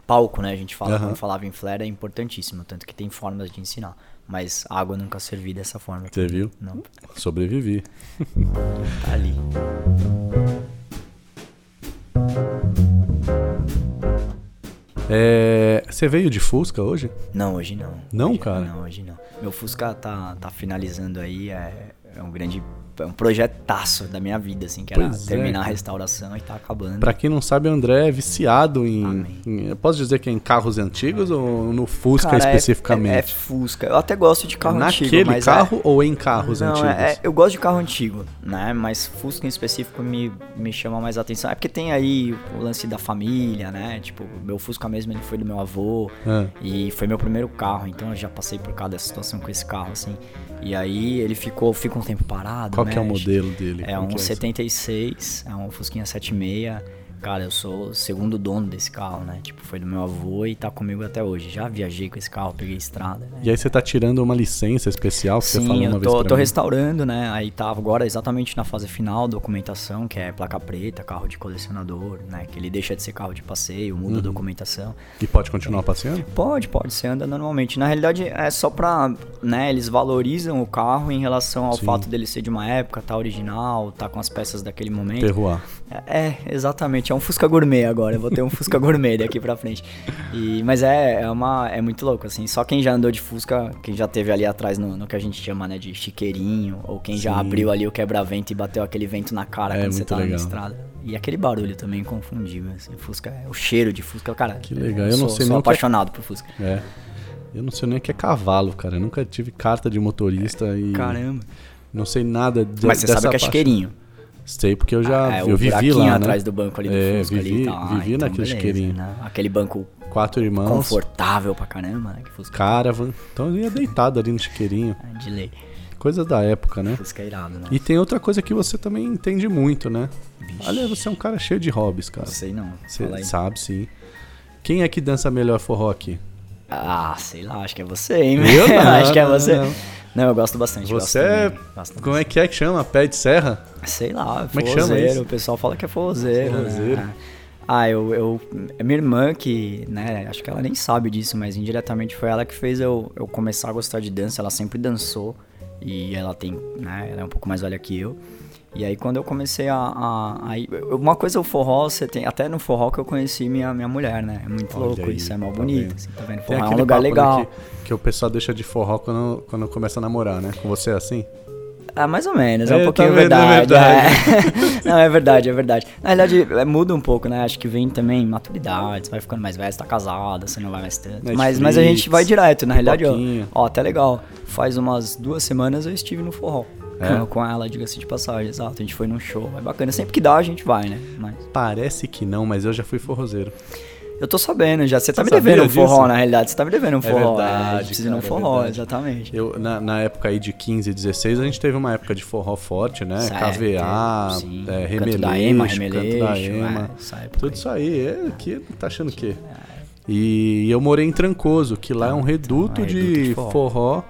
palco, né? A gente fala, Aham. quando falava em flare, é importantíssimo. Tanto que tem formas de ensinar. Mas água nunca servi dessa forma. Você viu? Não, Sobrevivi. tá ali. É, você veio de Fusca hoje? Não, hoje não. Não, Hoje- cara? Não, hoje não. Meu Fusca tá, tá finalizando aí, é, é um grande. É um projetaço da minha vida, assim, que era Pois é, terminar a restauração e tá acabando. Pra quem não sabe, o André é viciado em, em- Eu posso dizer que é em carros antigos ou no Fusca Cara, é- especificamente? É, é Fusca. Eu até gosto de carro antigo, Naquele é- carro ou em carros Não, antigos? é- é- eu gosto de carro antigo, né? Mas Fusca em específico me, me chama mais atenção. É porque tem aí o lance da família, né? Tipo, meu Fusca mesmo ele foi do meu avô e foi meu primeiro carro, então eu já passei por cada situação com esse carro, assim. E aí ele ficou, fica um tempo parado. Qual que é o mexe. modelo dele? É Como um esse? 76, é um Fusquinha 76. Cara, eu sou o segundo dono desse carro, né? Tipo, foi do meu avô e tá comigo até hoje. Já viajei com esse carro, peguei estrada, né? E aí você tá tirando uma licença especial que você falou Sim, uma eu vez tô, pra tô mim. restaurando, né? Aí tá agora exatamente na fase final, documentação, que é placa preta, carro de colecionador, né? Que ele deixa de ser carro de passeio, muda a documentação. E pode continuar passeando? Pode, pode, você anda normalmente. Na realidade é só pra, né, eles valorizam o carro em relação ao Sim. fato dele ser de uma época, tá original, tá com as peças daquele momento. Terroir. É, exatamente. É um Fusca Gourmet agora. Eu vou ter um Fusca Gourmet daqui pra frente. E, mas é, é, uma, é muito louco, assim. Só quem já andou de Fusca, quem já teve ali atrás no, no que a gente chama, né, de chiqueirinho, ou quem já Sim. abriu ali o quebra-vento e bateu aquele vento na cara É, quando você tá na legal. estrada. E aquele barulho também confundível, assim. Fusca, é o cheiro de Fusca, cara. Que legal. Eu não sou, sei sou nem o que é- apaixonado por Fusca. É. Eu não sei nem o que é cavalo, cara. Eu nunca tive carta de motorista e Caramba. não sei nada de, Mas você sabe que é paixão. chiqueirinho. Sei porque eu já é, eu vivi lá, né? atrás do banco ali do É, Fusca vivi, ali. Tá, vivi então naquele beleza, chiqueirinho. né? Aquele banco Quatro irmãos, confortável pra caramba, né? Que Fusca caravan. Então eu ia deitado ali no chiqueirinho. é de lei. Coisas da época, né? Fusca é irado, né? E tem outra coisa que você também entende muito, né? Olha, você é um cara cheio de hobbies, cara. Não sei não. Você sabe, sim. Quem é que dança melhor forró aqui? Ah, sei lá, acho que é você, hein? Eu não, acho que é você. não. Não. Eu gosto bastante. Você gosto é. também, gosto Como é que é que chama? Pé de serra? Sei lá, Como é que chama isso? O pessoal fala que é forrozeiro. né? Forrozeiro. Ah, eu, eu. É minha irmã que, né, acho que ela nem sabe disso, mas indiretamente foi ela que fez eu, eu começar a gostar de dança. Ela sempre dançou. E ela tem, né, ela é um pouco mais velha que eu. E aí quando eu comecei a, a, a Uma coisa é o forró, você tem. Até no forró que eu conheci minha, minha mulher, né? É muito Olha louco aí, isso, é mal tá bonito. assim, tá vendo? Forró é um lugar legal. que, que o pessoal deixa de forró quando, quando começa a namorar, né? Com você é assim? Ah, mais ou menos, é, É, um pouquinho tá vendo? É verdade. é. Não, é verdade, é verdade. Na realidade, é, muda um pouco, né? Acho que vem também maturidade, você vai ficando mais velho, você tá casada, você não vai mais tanto. Mas, mas a gente vai direto, na realidade, ó. Ó, até legal. Faz umas duas semanas eu estive no forró. É? Com- Com ela, diga-se de passagem, exato. A gente foi num show, é bacana. Sempre que dá, a gente vai, né? Mas Parece que não, mas eu já fui forrozeiro. eu tô sabendo já. Você tá Você me devendo um forró, disso? na realidade. Você tá me devendo um forró. verdade, a gente precisa num cara, é forró, verdade. exatamente. Eu, na, na época aí de 15, 16, a gente teve uma época de forró forte, né? Certo, KVA, sim. é, Canto da Ema, Remeleixo, Canto da Remeleixo, Ema. é, tudo isso aí. É, que tá achando o quê? E eu morei em Trancoso, que lá é um reduto, é de, reduto de forró. forró.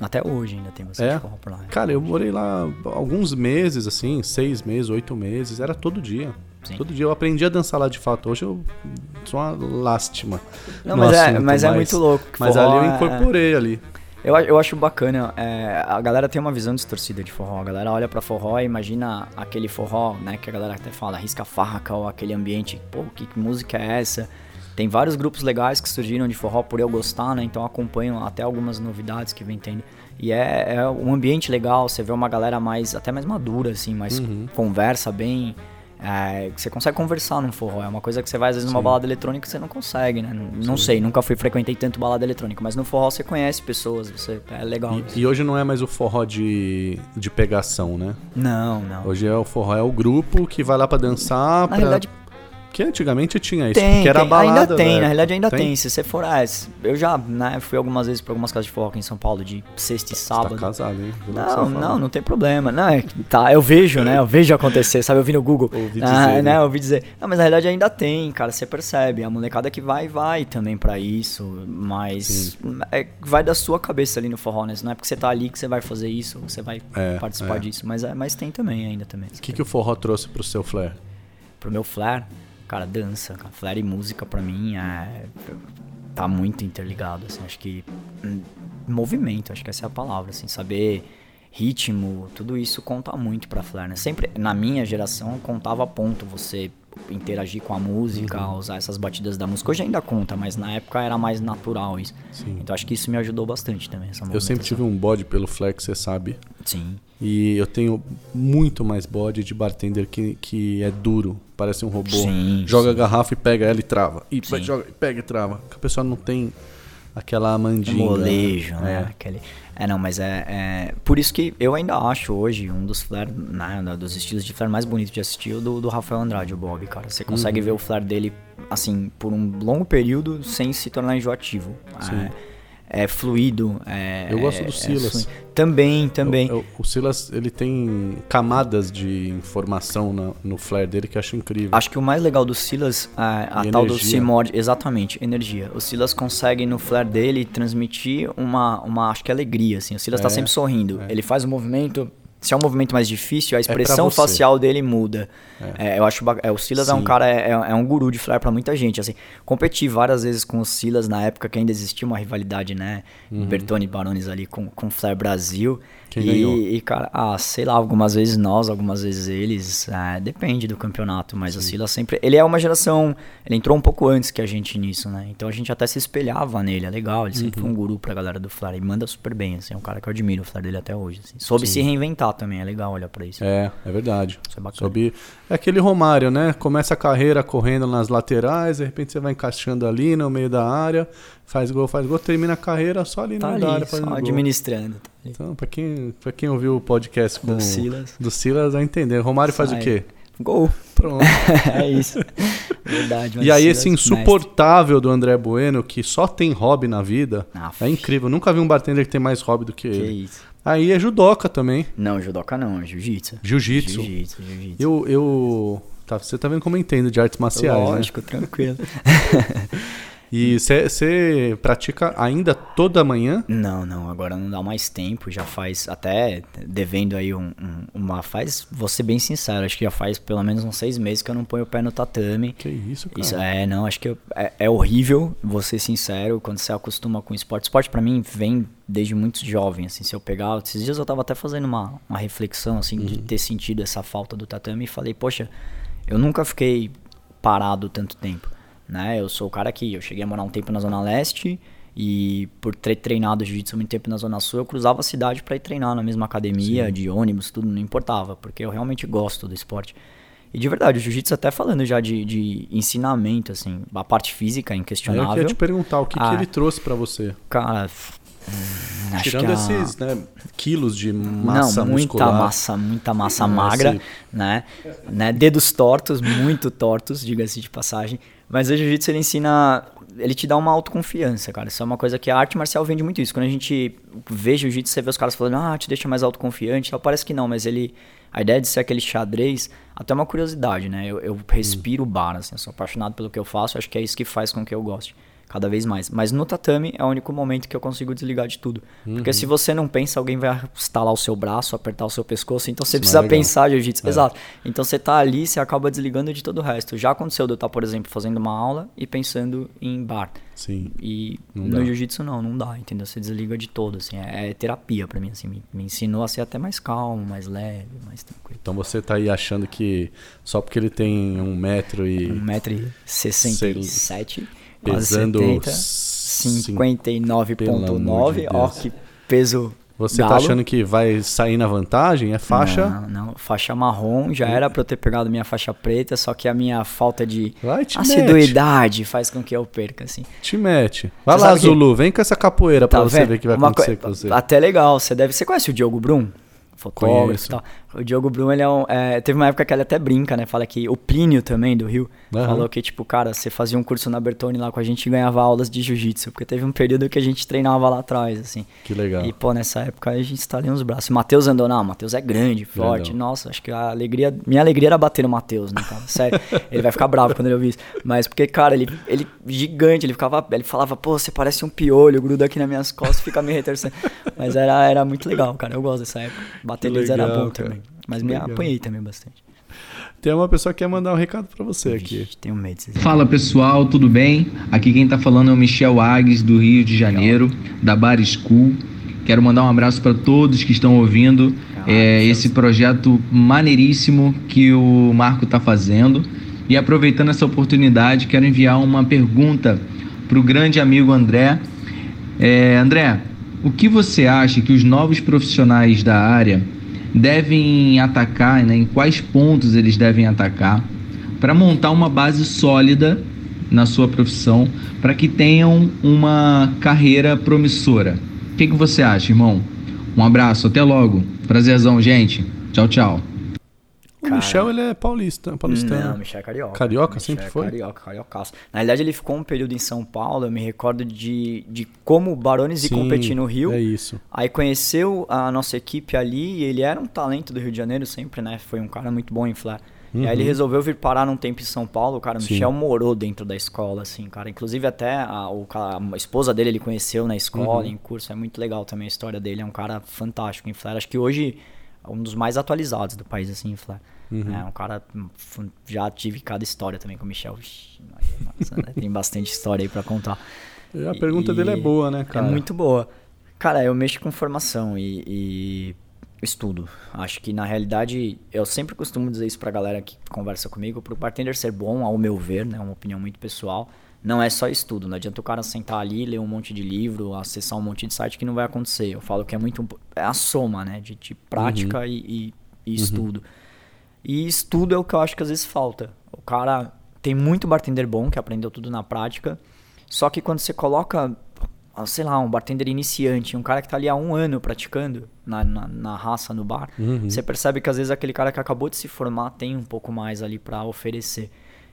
Até hoje ainda tem bastante É? forró por lá. Cara, eu morei lá alguns meses, assim, seis meses, oito meses, era todo dia. Sim. Todo dia eu aprendi a dançar lá de fato. Hoje eu sou uma lástima. Não, mas, é, assunto, mas é muito louco. que Mas forró ali eu é- incorporei ali. Eu, eu acho bacana, é, a galera tem uma visão distorcida de forró. A galera olha pra forró e imagina aquele forró, né? Que a galera até fala, risca faca ou aquele ambiente, pô, que música é essa? Tem vários grupos legais que surgiram de forró por eu gostar, né? Então acompanho até algumas novidades que vem tendo. E é, é um ambiente legal, você vê uma galera mais, até mais madura, assim, mais Uhum. conversa bem. É, você consegue conversar num forró. É uma coisa que você vai às vezes numa Sim. balada eletrônica você não consegue, né? Não, não sei, nunca fui frequentei tanto balada eletrônica, mas no forró você conhece pessoas, você é legal. E, e hoje não é mais o forró de, de pegação, né? Não, não. Hoje é o forró, é o grupo que vai lá pra dançar. Na pra... realidade, Que antigamente tinha isso, tem, porque era tem. balada. ainda tem, né? na realidade ainda tem. Se você for, ah, eu já né, fui algumas vezes pra algumas casas de forró aqui em São Paulo, de sexta e Você tá sábado. casado, hein? Não, não, não tem problema. Não, é que tá, eu vejo, né? Eu vejo acontecer, sabe? Eu vi no Google. Ouvi ah, dizer, né? né? Eu ouvi dizer. Não, mas na realidade ainda tem, cara. Você percebe. A molecada que vai, vai também pra isso. Mas é, vai da sua cabeça ali no forró, né? Não é porque você tá ali que você vai fazer isso, você vai É, participar é. disso. Mas, é, mas tem também ainda também. O que, que o forró trouxe pro seu flare? Pro meu flare, cara, dança. Cara. Flare e música pra mim é. Tá muito interligado, assim. Acho que. hum, Movimento, acho que essa é a palavra, assim. Saber ritmo, tudo isso conta muito pra flare, né? Sempre, na minha geração, contava ponto você interagir com a música, Uhum. usar essas batidas da música. Hoje ainda conta, mas na época era mais natural isso. Sim. Então acho que isso me ajudou bastante também, essa Eu sempre tive um bode pelo flare, que você sabe. Sim. E eu tenho muito mais bode de bartender que, que é duro, parece um robô. Sim, joga a sim. garrafa e pega ela e trava. E Sim. joga, pega e trava. Que a pessoa não tem aquela mandinga. molejo, né? É. Aquele... É, não, mas é, é- Por isso que eu ainda acho hoje um dos flare, né, dos estilos de flare mais bonitos de assistir, o do, do Rafael Andrade, o Bob, cara. Você Uhum. consegue ver o flare dele, assim, por um longo período sem se tornar enjoativo. Sim. É, é fluido. É, Eu gosto do é Silas. flu- Também, também. Eu- eu- o Silas, ele tem camadas de informação na- no flare dele que eu acho incrível. Acho que o mais legal do Silas, a, a tal do. Simord, exatamente, energia. O Silas consegue no flare dele transmitir uma, uma acho que alegria, assim. O Silas tá É, sempre sorrindo. é. Ele faz um movimento, se é um movimento mais difícil, a pra expressão você. facial dele muda. É, eu acho é, o Silas é um Sim. cara, é, é um guru de flare pra muita gente, assim. Competi várias vezes com o Silas na época que ainda existia uma rivalidade, né? Bertone e Barones ali com com o Flare Brasil. Uhum. Quem e, ganhou? e, cara, ah, sei lá, algumas vezes nós, algumas vezes eles, é, depende do campeonato, mas o Silas sempre, ele é uma geração, ele entrou um pouco antes que a gente nisso, né, então a gente até se espelhava nele, é legal, ele sempre Uhum. foi um guru pra galera do Flare, e manda super bem, assim, é um cara que eu admiro o Flare dele até hoje, assim. soube se reinventar também, é legal olhar pra isso. É, é verdade. Isso é bacana. Soube- É aquele Romário, né? Começa a carreira correndo nas laterais, de repente você vai encaixando ali no meio da área, faz gol, faz gol, termina a carreira só ali Tá na ali, área só gol. administrando. Tá. Então, pra quem, pra quem ouviu o podcast com Do Silas. do Silas vai entender. Romário faz o Sai. quê? Gol. Pronto. é isso. Verdade. e aí esse mestre. insuportável do André Bueno, que só tem hobby na vida, Aff. é incrível. Nunca vi um bartender que tem mais hobby do que Que ele. isso. Aí é judoca também, Não, judoca não, é jiu-jitsu. jiu-jitsu. Jiu-jitsu, jiu-jitsu. Eu, eu tá, você tá vendo como eu entendo de artes marciais, né? Lógico, tranquilo. E você pratica ainda toda manhã? Não, não, agora não dá mais tempo, já faz até devendo aí um, um- uma. Faz, vou ser bem sincero, acho que já faz pelo menos uns seis meses que eu não ponho o pé no tatame. Que isso, cara. Isso é, não, acho que eu- é, é horrível, vou ser sincero, quando você acostuma com esporte. Esporte pra mim vem desde muito jovem, assim, se eu pegar, esses dias eu tava até fazendo uma, uma reflexão, assim, de ter sentido essa falta do tatame e falei, poxa, eu nunca fiquei parado tanto tempo, né? Eu sou o cara que, eu cheguei a morar um tempo na Zona Leste e por ter treinado jiu-jitsu muito tempo na Zona Sul, eu cruzava a cidade pra ir treinar na mesma academia, de ônibus, tudo, não importava, porque eu realmente gosto do esporte. E de verdade, o jiu-jitsu até falando já de, de ensinamento, assim, a parte física é Aí eu inquestionável. queria te perguntar o que, que Ah. ele trouxe pra você. Cara, hum, Tirando que a- esses né, quilos de massa não, muita muscular. massa, muita massa Não, magra, esse- né? né? Dedos tortos, muito tortos, diga-se de passagem. Mas o jiu-jitsu ele ensina, ele te dá uma autoconfiança, cara. Isso é uma coisa que a arte marcial vende muito isso. Quando a gente vê jiu-jitsu, você vê os caras falando, ah, te deixa mais autoconfiante. Parece que não, mas ele, a ideia de ser aquele xadrez, até uma curiosidade, né? Eu, eu respiro bar, assim, eu sou apaixonado pelo que eu faço, acho que é isso que faz com que eu goste cada vez mais. Mas no tatame é o único momento que eu consigo desligar de tudo. Porque Uhum. se você não pensa, alguém vai estalar o seu braço, apertar o seu pescoço, então Isso você não precisa é pensar jiu-jitsu. É. Exato. Então você tá ali, você acaba desligando de todo o resto. Já aconteceu de eu estar, por exemplo, fazendo uma aula e pensando em bar. Sim. E Não no jiu-jitsu não, não dá, entendeu? Você desliga de todo, assim. É, é terapia pra mim, assim. Me, me ensinou a ser até mais calmo, mais leve, mais tranquilo. Então você tá aí achando que só porque ele tem um metro e. 1,67m. Pesando 59,9. Ó, que peso você tá Galo. tá achando que vai sair na vantagem? É faixa? Não, não. Faixa marrom. Já era pra eu ter pegado minha faixa preta, só que a minha falta de vai, assiduidade mete. faz com que eu perca, assim. Te mete. Vai você lá, Zulu. Que... Vem com essa capoeira tá pra você ver o que vai Uma acontecer co... com você. Até legal. Você deve... Você conhece o Diogo Brum? fotógrafo e tal. O Diogo Brum, ele é, um, é, Teve uma época que ele até brinca, né? Fala que o Plínio também, do Rio, uhum. falou que, tipo, cara, você fazia um curso na Bertone lá com a gente e ganhava aulas de jiu-jitsu. Porque teve um período que a gente treinava lá atrás, assim. Que legal. E, pô, nessa época a gente estalia uns braços. Matheus andou, não, Matheus é grande, forte. Grandão. Nossa, acho que a alegria. Minha alegria era bater no Matheus, né, cara? Sério. ele vai ficar bravo quando ele ouvir isso. Mas porque, cara, ele, ele gigante, ele ficava. Ele falava, pô, você parece um piolho, gruda aqui nas minhas costas fica me retorcendo. Mas era, era muito legal, cara. Eu gosto dessa época. Bater neles era bom também. Mas me apanhei também bastante. Tem uma pessoa que quer mandar um recado para você aqui. Tenho medo. Fala pessoal, tudo bem? Aqui quem tá falando é o Michel Agues, do Rio de Janeiro, da Bar School. Quero mandar um abraço para todos que estão ouvindo é, esse projeto maneiríssimo que o Marco está fazendo. E aproveitando essa oportunidade, quero enviar uma pergunta para o grande amigo André. É, André, o que você acha que os novos profissionais da área devem atacar, né, em quais pontos eles devem atacar, para montar uma base sólida na sua profissão, para que tenham uma carreira promissora. O que, que você acha, irmão? Um abraço, até logo. Prazerzão, gente. Tchau, tchau. O Michel, ele é paulista, paulistano. Não, o Michel é carioca. Carioca Michel sempre é foi? Carioca, cariocaço. Na realidade, ele ficou um período em São Paulo, eu me recordo de, de como o Barones ia competir no Rio. é isso. Aí conheceu a nossa equipe ali, e ele era um talento do Rio de Janeiro sempre, né? Foi um cara muito bom em flare. Uhum. E aí ele uhum. resolveu vir parar num tempo em São Paulo, cara. O Michel morou dentro da escola, assim, cara. Inclusive até a, o, a esposa dele ele conheceu na escola, uhum. em curso. É muito legal também a história dele. É um cara fantástico em flare. Acho que hoje um dos mais atualizados do país, assim, flare. Uhum. É um cara. Já tive cada história também com o Michel. Nossa, né? Tem bastante história aí pra contar. E a pergunta e, dele é boa, né, cara? É muito boa. Cara, eu mexo com formação e, e, estudo. Acho que na realidade, eu sempre costumo dizer isso pra galera que conversa comigo. Pro bartender ser bom, ao meu ver, né? Uma opinião muito pessoal. Não é só estudo. Não adianta o cara sentar ali, ler um monte de livro, acessar um monte de site que não vai acontecer. Eu falo que é muito. É a soma, né? De, de prática uhum. e, e, e, uhum. estudo. E estudo é o que eu acho que às vezes falta. O cara tem muito bartender bom que aprendeu tudo na prática, só que quando você coloca, sei lá, um bartender iniciante, um cara que está ali há um ano praticando na, na, na raça no bar, uhum. você percebe que às vezes aquele cara que acabou de se formar tem um pouco mais ali para oferecer.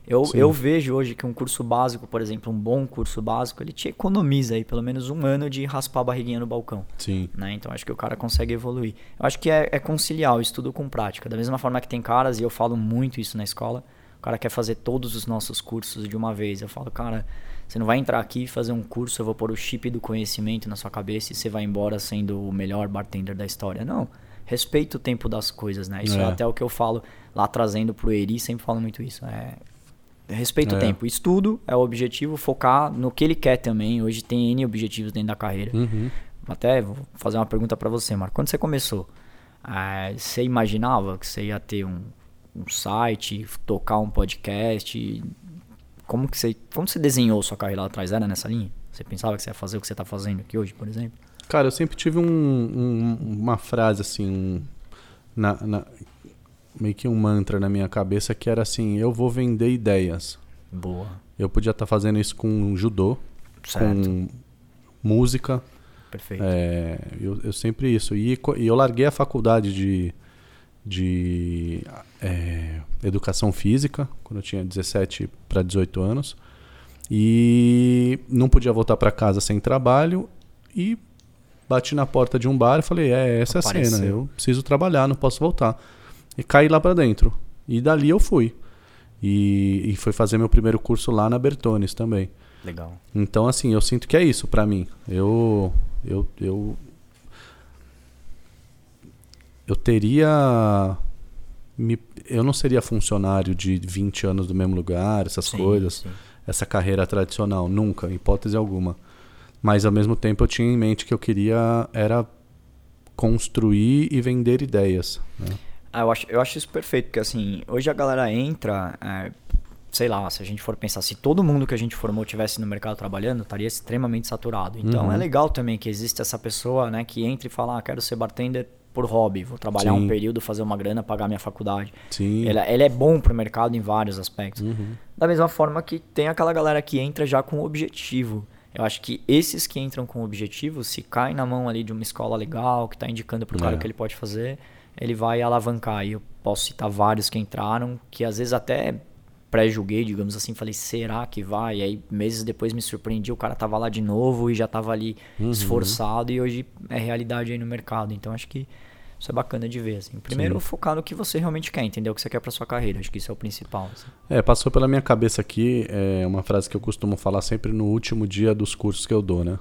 Eu, eu vejo hoje que um curso básico, por exemplo, um bom curso básico, ele te economiza aí pelo menos um ano de raspar a barriguinha no balcão. Sim. Né? Então acho que o cara consegue evoluir. Eu acho que é, é conciliar o estudo com prática. Da mesma forma que tem caras, e eu falo muito isso na escola, o cara quer fazer todos os nossos cursos de uma vez. Eu falo, cara, você não vai entrar aqui e fazer um curso, eu vou pôr o chip do conhecimento na sua cabeça e você vai embora sendo o melhor bartender da história. Não. Respeita o tempo das coisas, né? Isso é, é até o que eu falo lá trazendo pro Eri, sempre falo muito isso. É, Respeito é. o tempo. Estudo é o objetivo, focar no que ele quer também. Hoje tem N objetivos dentro da carreira. Uhum. Até vou fazer uma pergunta para você, Marco. Quando você começou, é, você imaginava que você ia ter um, um site, tocar um podcast? Como que você, como você desenhou sua carreira lá atrás? Era nessa linha? Você pensava que você ia fazer o que você está fazendo aqui hoje, por exemplo? Cara, eu sempre tive um, um, uma frase assim na, na, meio que um mantra na minha cabeça que era assim: eu vou vender ideias. Boa. Eu podia estar tá fazendo isso com judô, certo. com música. Perfeito. É, eu, eu, sempre isso. E, e, eu larguei a faculdade de, de é, educação física, quando eu tinha 17 para 18 anos. E não podia voltar para casa sem trabalho. E bati na porta de um bar e falei: é essa Apareceu. é a cena, eu preciso trabalhar, não posso voltar. E caí lá para dentro. E dali eu fui. E, e fui fazer meu primeiro curso lá na Bertones também. Legal. Então, assim, eu sinto que é isso para mim. Eu, eu, eu, eu teria, me, eu não seria funcionário de 20 anos do mesmo lugar, essas sim, coisas, sim. essa carreira tradicional, nunca, hipótese alguma. Mas ao mesmo tempo eu tinha em mente que eu queria era construir e vender ideias. Né? Ah, eu, acho, eu acho isso perfeito, porque assim, hoje a galera entra. É, sei lá, se a gente for pensar, se todo mundo que a gente formou tivesse no mercado trabalhando, estaria extremamente saturado. Então Uhum. é legal também que existe essa pessoa, né, que entra e fala, ah, quero ser bartender por hobby, vou trabalhar Sim. um período, fazer uma grana, pagar minha faculdade. Sim. Ele, ele é bom pro mercado em vários aspectos. Uhum. Da mesma forma que tem aquela galera que entra já com objetivo. Eu acho que esses que entram com objetivo, se caem na mão ali de uma escola legal, que tá indicando pro cara É. o que ele pode fazer, ele vai alavancar. E eu posso citar vários que entraram, que às vezes até pré-julguei, digamos assim, falei, será que vai? E aí, meses depois me surpreendi, o cara tava lá de novo e já tava ali Uhum. esforçado e hoje é realidade aí no mercado. Então acho que isso é bacana de ver, assim. Primeiro, Sim. focar no que você realmente quer, entender o que você quer pra sua carreira. Acho que isso é o principal. assim. É, passou pela minha cabeça aqui é uma frase que eu costumo falar sempre no último dia dos cursos que eu dou, né?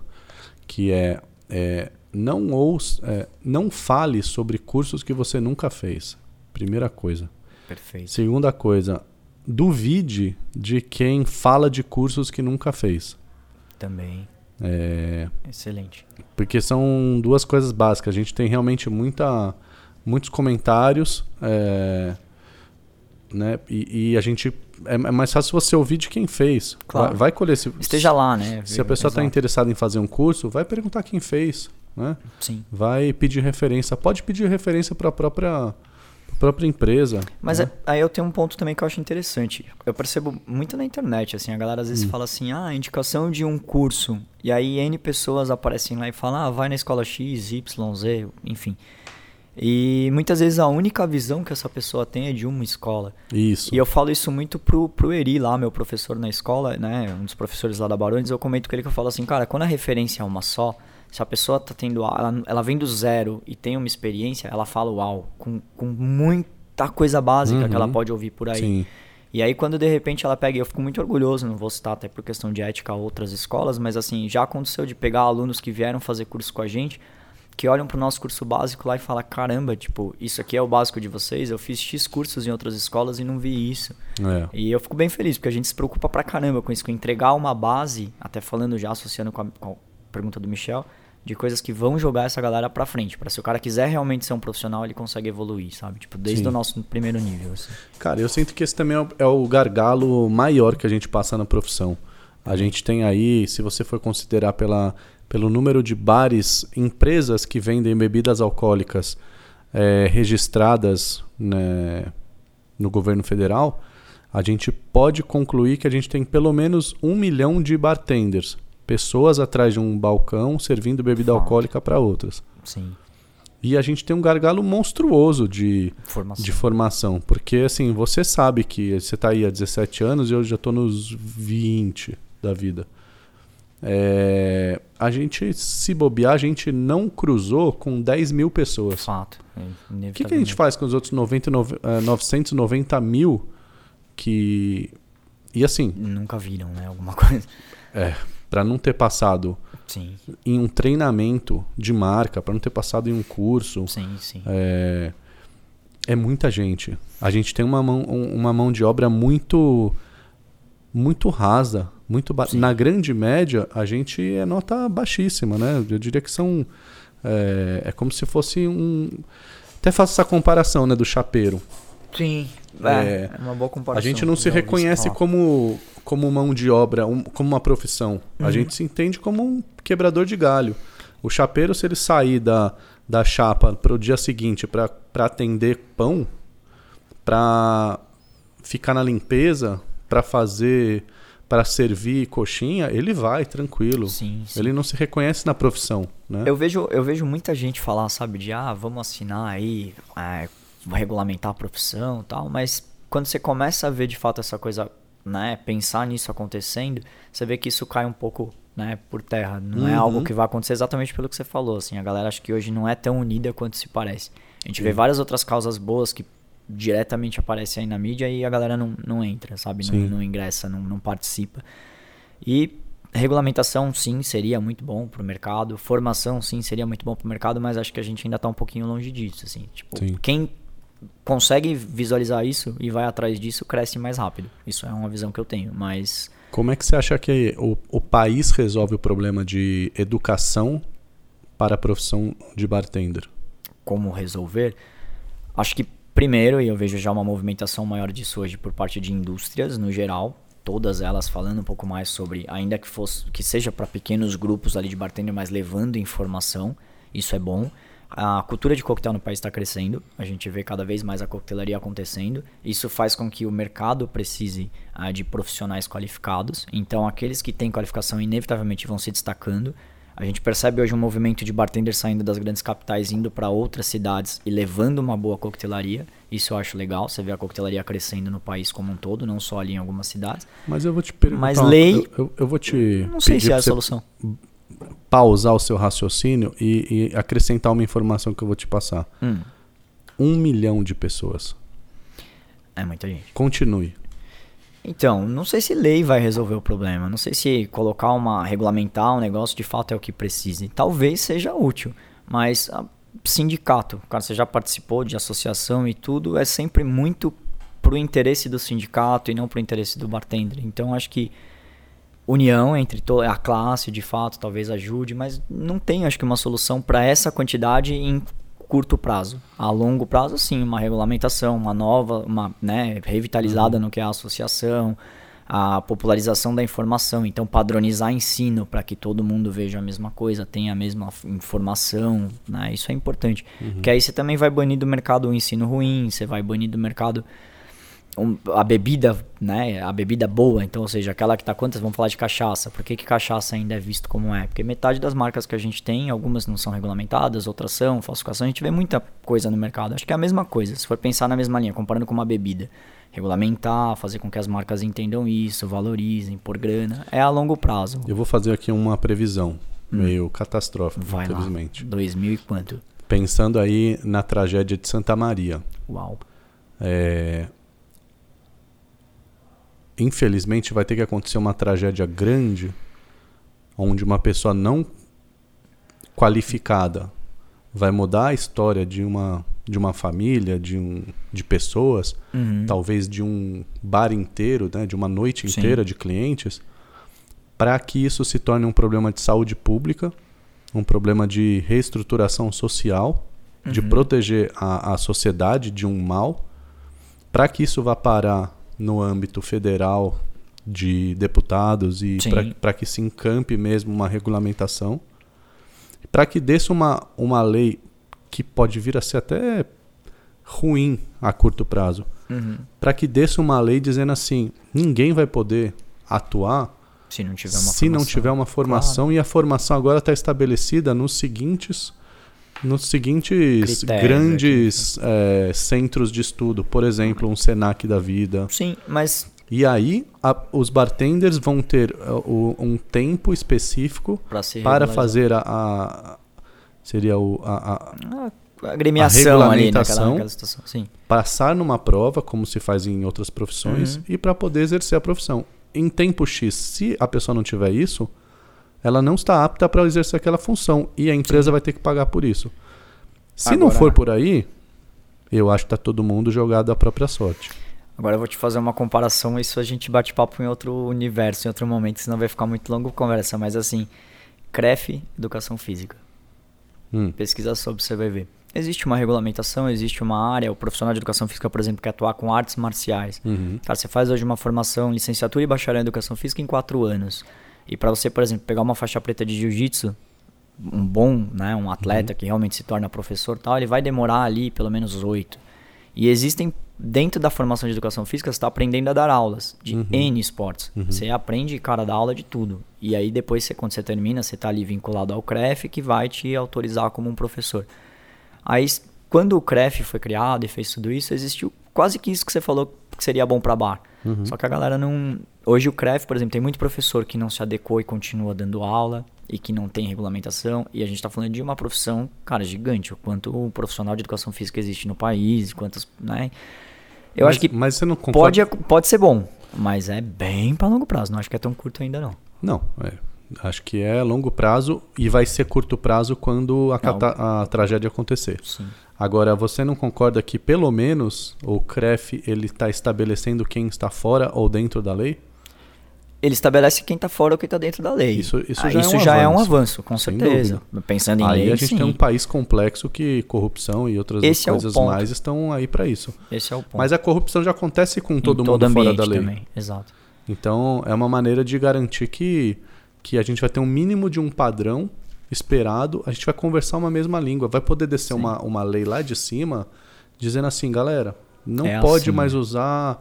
Que é, é, não ouça, é, não fale sobre cursos que você nunca fez. Primeira coisa. Perfeito. Segunda coisa, duvide de quem fala de cursos que nunca fez. Também. É, Excelente. porque são duas coisas básicas. A gente tem realmente muita, muitos comentários, é, né? E, e a gente é, é mais fácil você ouvir de quem fez. Claro. Vai, vai colher se, Esteja lá, né? se a pessoa está interessada em fazer um curso, vai perguntar quem fez, né? Sim. Vai pedir referência. Pode pedir referência para a própria, pra própria empresa. Mas né? aí eu tenho um ponto também que eu acho interessante. Eu percebo muito na internet, assim, a galera às Hum. vezes fala assim, ah, indicação de um curso. E aí N pessoas aparecem lá e falam, ah, vai na escola X, Y, Z, enfim. E muitas vezes a única visão que essa pessoa tem é de uma escola. Isso. E eu falo isso muito pro, pro Eri lá, meu professor na escola, né? Um dos professores lá da Barões, eu comento com ele que eu falo assim, cara, quando a referência é uma só, se a pessoa tá tendo. Ela, ela vem do zero e tem uma experiência, ela fala uau, com, com muita coisa básica que ela Uhum. pode ouvir por aí. Sim. E aí, quando de repente ela pega, eu fico muito orgulhoso, não vou citar até por questão de ética outras escolas, mas assim, já aconteceu de pegar alunos que vieram fazer curso com a gente, que olham pro nosso curso básico lá e falam: caramba, tipo, isso aqui é o básico de vocês, eu fiz X cursos em outras escolas e não vi isso. É. E eu fico bem feliz, porque a gente se preocupa pra caramba com isso, com entregar uma base, até falando já, associando com a, com a pergunta do Michel, de coisas que vão jogar essa galera pra frente. Pra se o cara quiser realmente ser um profissional, ele consegue evoluir, sabe? Tipo, desde Sim. o nosso primeiro nível. Assim. Cara, eu sinto que esse também é o- é o gargalo maior que a gente passa na profissão. A gente tem aí, se você for considerar pela, pelo número de bares, empresas que vendem bebidas alcoólicas eh, registradas né, no governo federal, a gente pode concluir que a gente tem pelo menos um milhão de bartenders. Pessoas atrás de um balcão servindo bebida alcoólica para outras. Sim, E a gente tem um gargalo monstruoso de, formação. de formação. Porque, assim, você sabe que você está aí há 17 anos e eu já estou nos 20 da vida. É, a gente, se bobear, a gente não cruzou com 10 mil pessoas. Fato. é, O que, que a gente faz com os outros 90, nove- eh, 990 mil que... E assim, Nunca viram, né? Alguma coisa. é, para não ter passado Sim, em um treinamento de marca, para não ter passado em um curso, sim, sim. É, é muita gente. A gente tem uma mão, um- uma mão de obra muito muito rasa, muito ba- na grande média a gente é nota baixíssima, né? Eu diria que são é, é como se fosse um até faço essa comparação, né, do chapeiro. Sim. É, É, uma boa A comparação. gente não se reconhece falar. como como mão de obra, um- como uma profissão. A Uhum. gente se entende como um quebrador de galho. O chapeiro, se ele sair da, da chapa para o dia seguinte para atender pão, para ficar na limpeza, para fazer, para servir coxinha, ele vai tranquilo. Sim, sim. Ele não se reconhece na profissão, né? Eu vejo, eu vejo muita gente falar, sabe, de ah, vamos assinar aí, é, regulamentar a profissão e tal, mas quando você começa a ver de fato essa coisa, né, pensar nisso acontecendo, você vê que isso cai um pouco, né, por terra. Não é Uhum. algo que vai acontecer exatamente pelo que você falou, assim, a galera acho que hoje não é tão unida quanto se parece. A gente vê várias outras causas boas que diretamente aparecem aí na mídia e a galera não, não entra, sabe, não, Sim. não ingressa, não, não participa. E regulamentação, sim, seria muito bom pro mercado. Formação, sim, seria muito bom pro mercado, mas acho que a gente ainda tá um pouquinho longe disso, assim. Tipo, Sim. quem consegue visualizar isso e vai atrás disso, cresce mais rápido. Isso é uma visão que eu tenho, mas Como é que você acha que o, o país resolve o problema de educação para a profissão de bartender? como resolver? Acho que Primeiro, e eu vejo já uma movimentação maior disso hoje por parte de indústrias no geral, todas elas falando um pouco mais sobre, ainda que fosse que seja para pequenos grupos ali de bartender, mas levando informação, isso é bom. A cultura de coquetel no país está crescendo, a gente vê cada vez mais a coquetelaria acontecendo. Isso faz com que o mercado precise uh, de profissionais qualificados. Então, aqueles que têm qualificação inevitavelmente vão se destacando. A gente percebe hoje um movimento de bartenders saindo das grandes capitais, indo para outras cidades e levando uma boa coquetelaria. Isso eu acho legal. Você vê a coquetelaria crescendo no país como um todo, não só ali em algumas cidades. Mas eu vou te perguntar. Mas lei. Eu, eu, eu vou te. Não sei se é a solução. Pausar o seu raciocínio e, e, acrescentar uma informação que eu vou te passar. Hum. Um milhão de pessoas. É muita gente. Continue. Então, não sei se lei vai resolver o problema. Não sei se colocar uma. regulamentar um negócio de fato é o que precise. Talvez seja útil. Mas a, sindicato, cara, você já participou de associação e tudo, é sempre muito pro interesse do sindicato e não pro interesse do bartender. Então acho que união entre toda a classe, de fato, talvez ajude, mas não tem, acho que, uma solução para essa quantidade em curto prazo. A longo prazo, sim, uma regulamentação, uma nova, uma né, revitalizada uhum. no que é a associação, a popularização da informação, então padronizar ensino para que todo mundo veja a mesma coisa, tenha a mesma informação, né? Isso é importante. Uhum. Porque aí você também vai banir do mercado o ensino ruim, você vai banir do mercado um, a bebida, né, a bebida boa, então, ou seja, aquela que tá quantas vamos falar de cachaça. Por que, que cachaça ainda é visto como é? Porque metade das marcas que a gente tem, algumas não são regulamentadas, outras são, falsificação, a gente vê muita coisa no mercado. Acho que é a mesma coisa, se for pensar na mesma linha, comparando com uma bebida. Regulamentar, fazer com que as marcas entendam isso, valorizem, por grana, é a longo prazo. Eu vou fazer aqui uma previsão hum. meio catastrófica, Vai infelizmente. Lá. 2000 e quanto? Pensando aí na tragédia de Santa Maria. Uau. É, infelizmente vai ter que acontecer uma tragédia grande onde uma pessoa não qualificada vai mudar a história de uma de uma família, de um de pessoas, uhum. talvez de um bar inteiro, né, de uma noite inteira Sim. de clientes, para que isso se torne um problema de saúde pública, um problema de reestruturação social, uhum. de proteger a, a sociedade de um mal, para que isso vá parar no âmbito federal de deputados e para que se encampe mesmo uma regulamentação, para que desse uma, uma lei que pode vir a ser até ruim a curto prazo, uhum. para que desse uma lei dizendo assim, ninguém vai poder atuar se não tiver uma se formação, não tiver uma formação claro. e a formação agora está estabelecida nos seguintes nos seguintes Critérios grandes é, centros de estudo, por exemplo, um Senac da vida. Sim, mas. E aí, a, os bartenders vão ter uh, um tempo específico para fazer a, a, seria o a, a agremiação a ali naquela, naquela situação. Sim. Passar numa prova, como se faz em outras profissões, uhum. e para poder exercer a profissão. Em tempo X, se a pessoa não tiver isso, ela não está apta para exercer aquela função e a empresa Sim. vai ter que pagar por isso. Se Agora, não for por aí, eu acho que está todo mundo jogado à própria sorte. Agora eu vou te fazer uma comparação, isso a gente bate papo em outro universo, em outro momento, senão vai ficar muito longo a conversa, mas assim, CREF, Educação Física. Hum. Pesquisa sobre, você vai ver. Existe uma regulamentação, existe uma área, o profissional de educação física, por exemplo, que atuar com artes marciais. Uhum. Cara, você faz hoje uma formação, licenciatura e bacharel em educação física em quatro anos. E para você, por exemplo, pegar uma faixa preta de jiu-jitsu, um bom, né, um atleta uhum. que realmente se torna professor tal, ele vai demorar ali pelo menos oito. E existem, dentro da formação de educação física, você está aprendendo a dar aulas de uhum. N esportes. Uhum. Você aprende, cara, dar aula de tudo. E aí depois, você, quando você termina, você está ali vinculado ao CREF, que vai te autorizar como um professor. Aí, quando o CREF foi criado e fez tudo isso, existiu quase que isso que você falou que seria bom para bar. Uhum. Só que a galera não. Hoje o CREF, por exemplo, tem muito professor que não se adequou e continua dando aula e que não tem regulamentação. E a gente está falando de uma profissão, cara, gigante. O quanto o profissional de educação física existe no país, quantas. Né? Eu mas, acho que mas você não concorda... pode, pode ser bom, mas é bem para longo prazo. Não acho que é tão curto ainda, não. Não, é. Acho que é longo prazo e vai ser curto prazo quando a, a tragédia acontecer. Sim. Agora, você não concorda que pelo menos o CREF ele está estabelecendo quem está fora ou dentro da lei? ele estabelece quem tá fora ou quem tá dentro da lei. Isso, isso Ah, já, isso é, um já avanço, é um avanço, com sem certeza. dúvida. Pensando em Aí lei, a gente sim. tem um país complexo que corrupção e outras Esse é coisas ponto. mais estão aí para isso. Esse é o ponto. Mas a corrupção já acontece com Em todo mundo todo fora da lei. também. Exato. Então é uma maneira de garantir que, que a gente vai ter um mínimo de um padrão esperado, a gente vai conversar uma mesma língua. Vai poder descer uma, uma lei lá de cima dizendo assim, galera, não É pode assim. mais usar.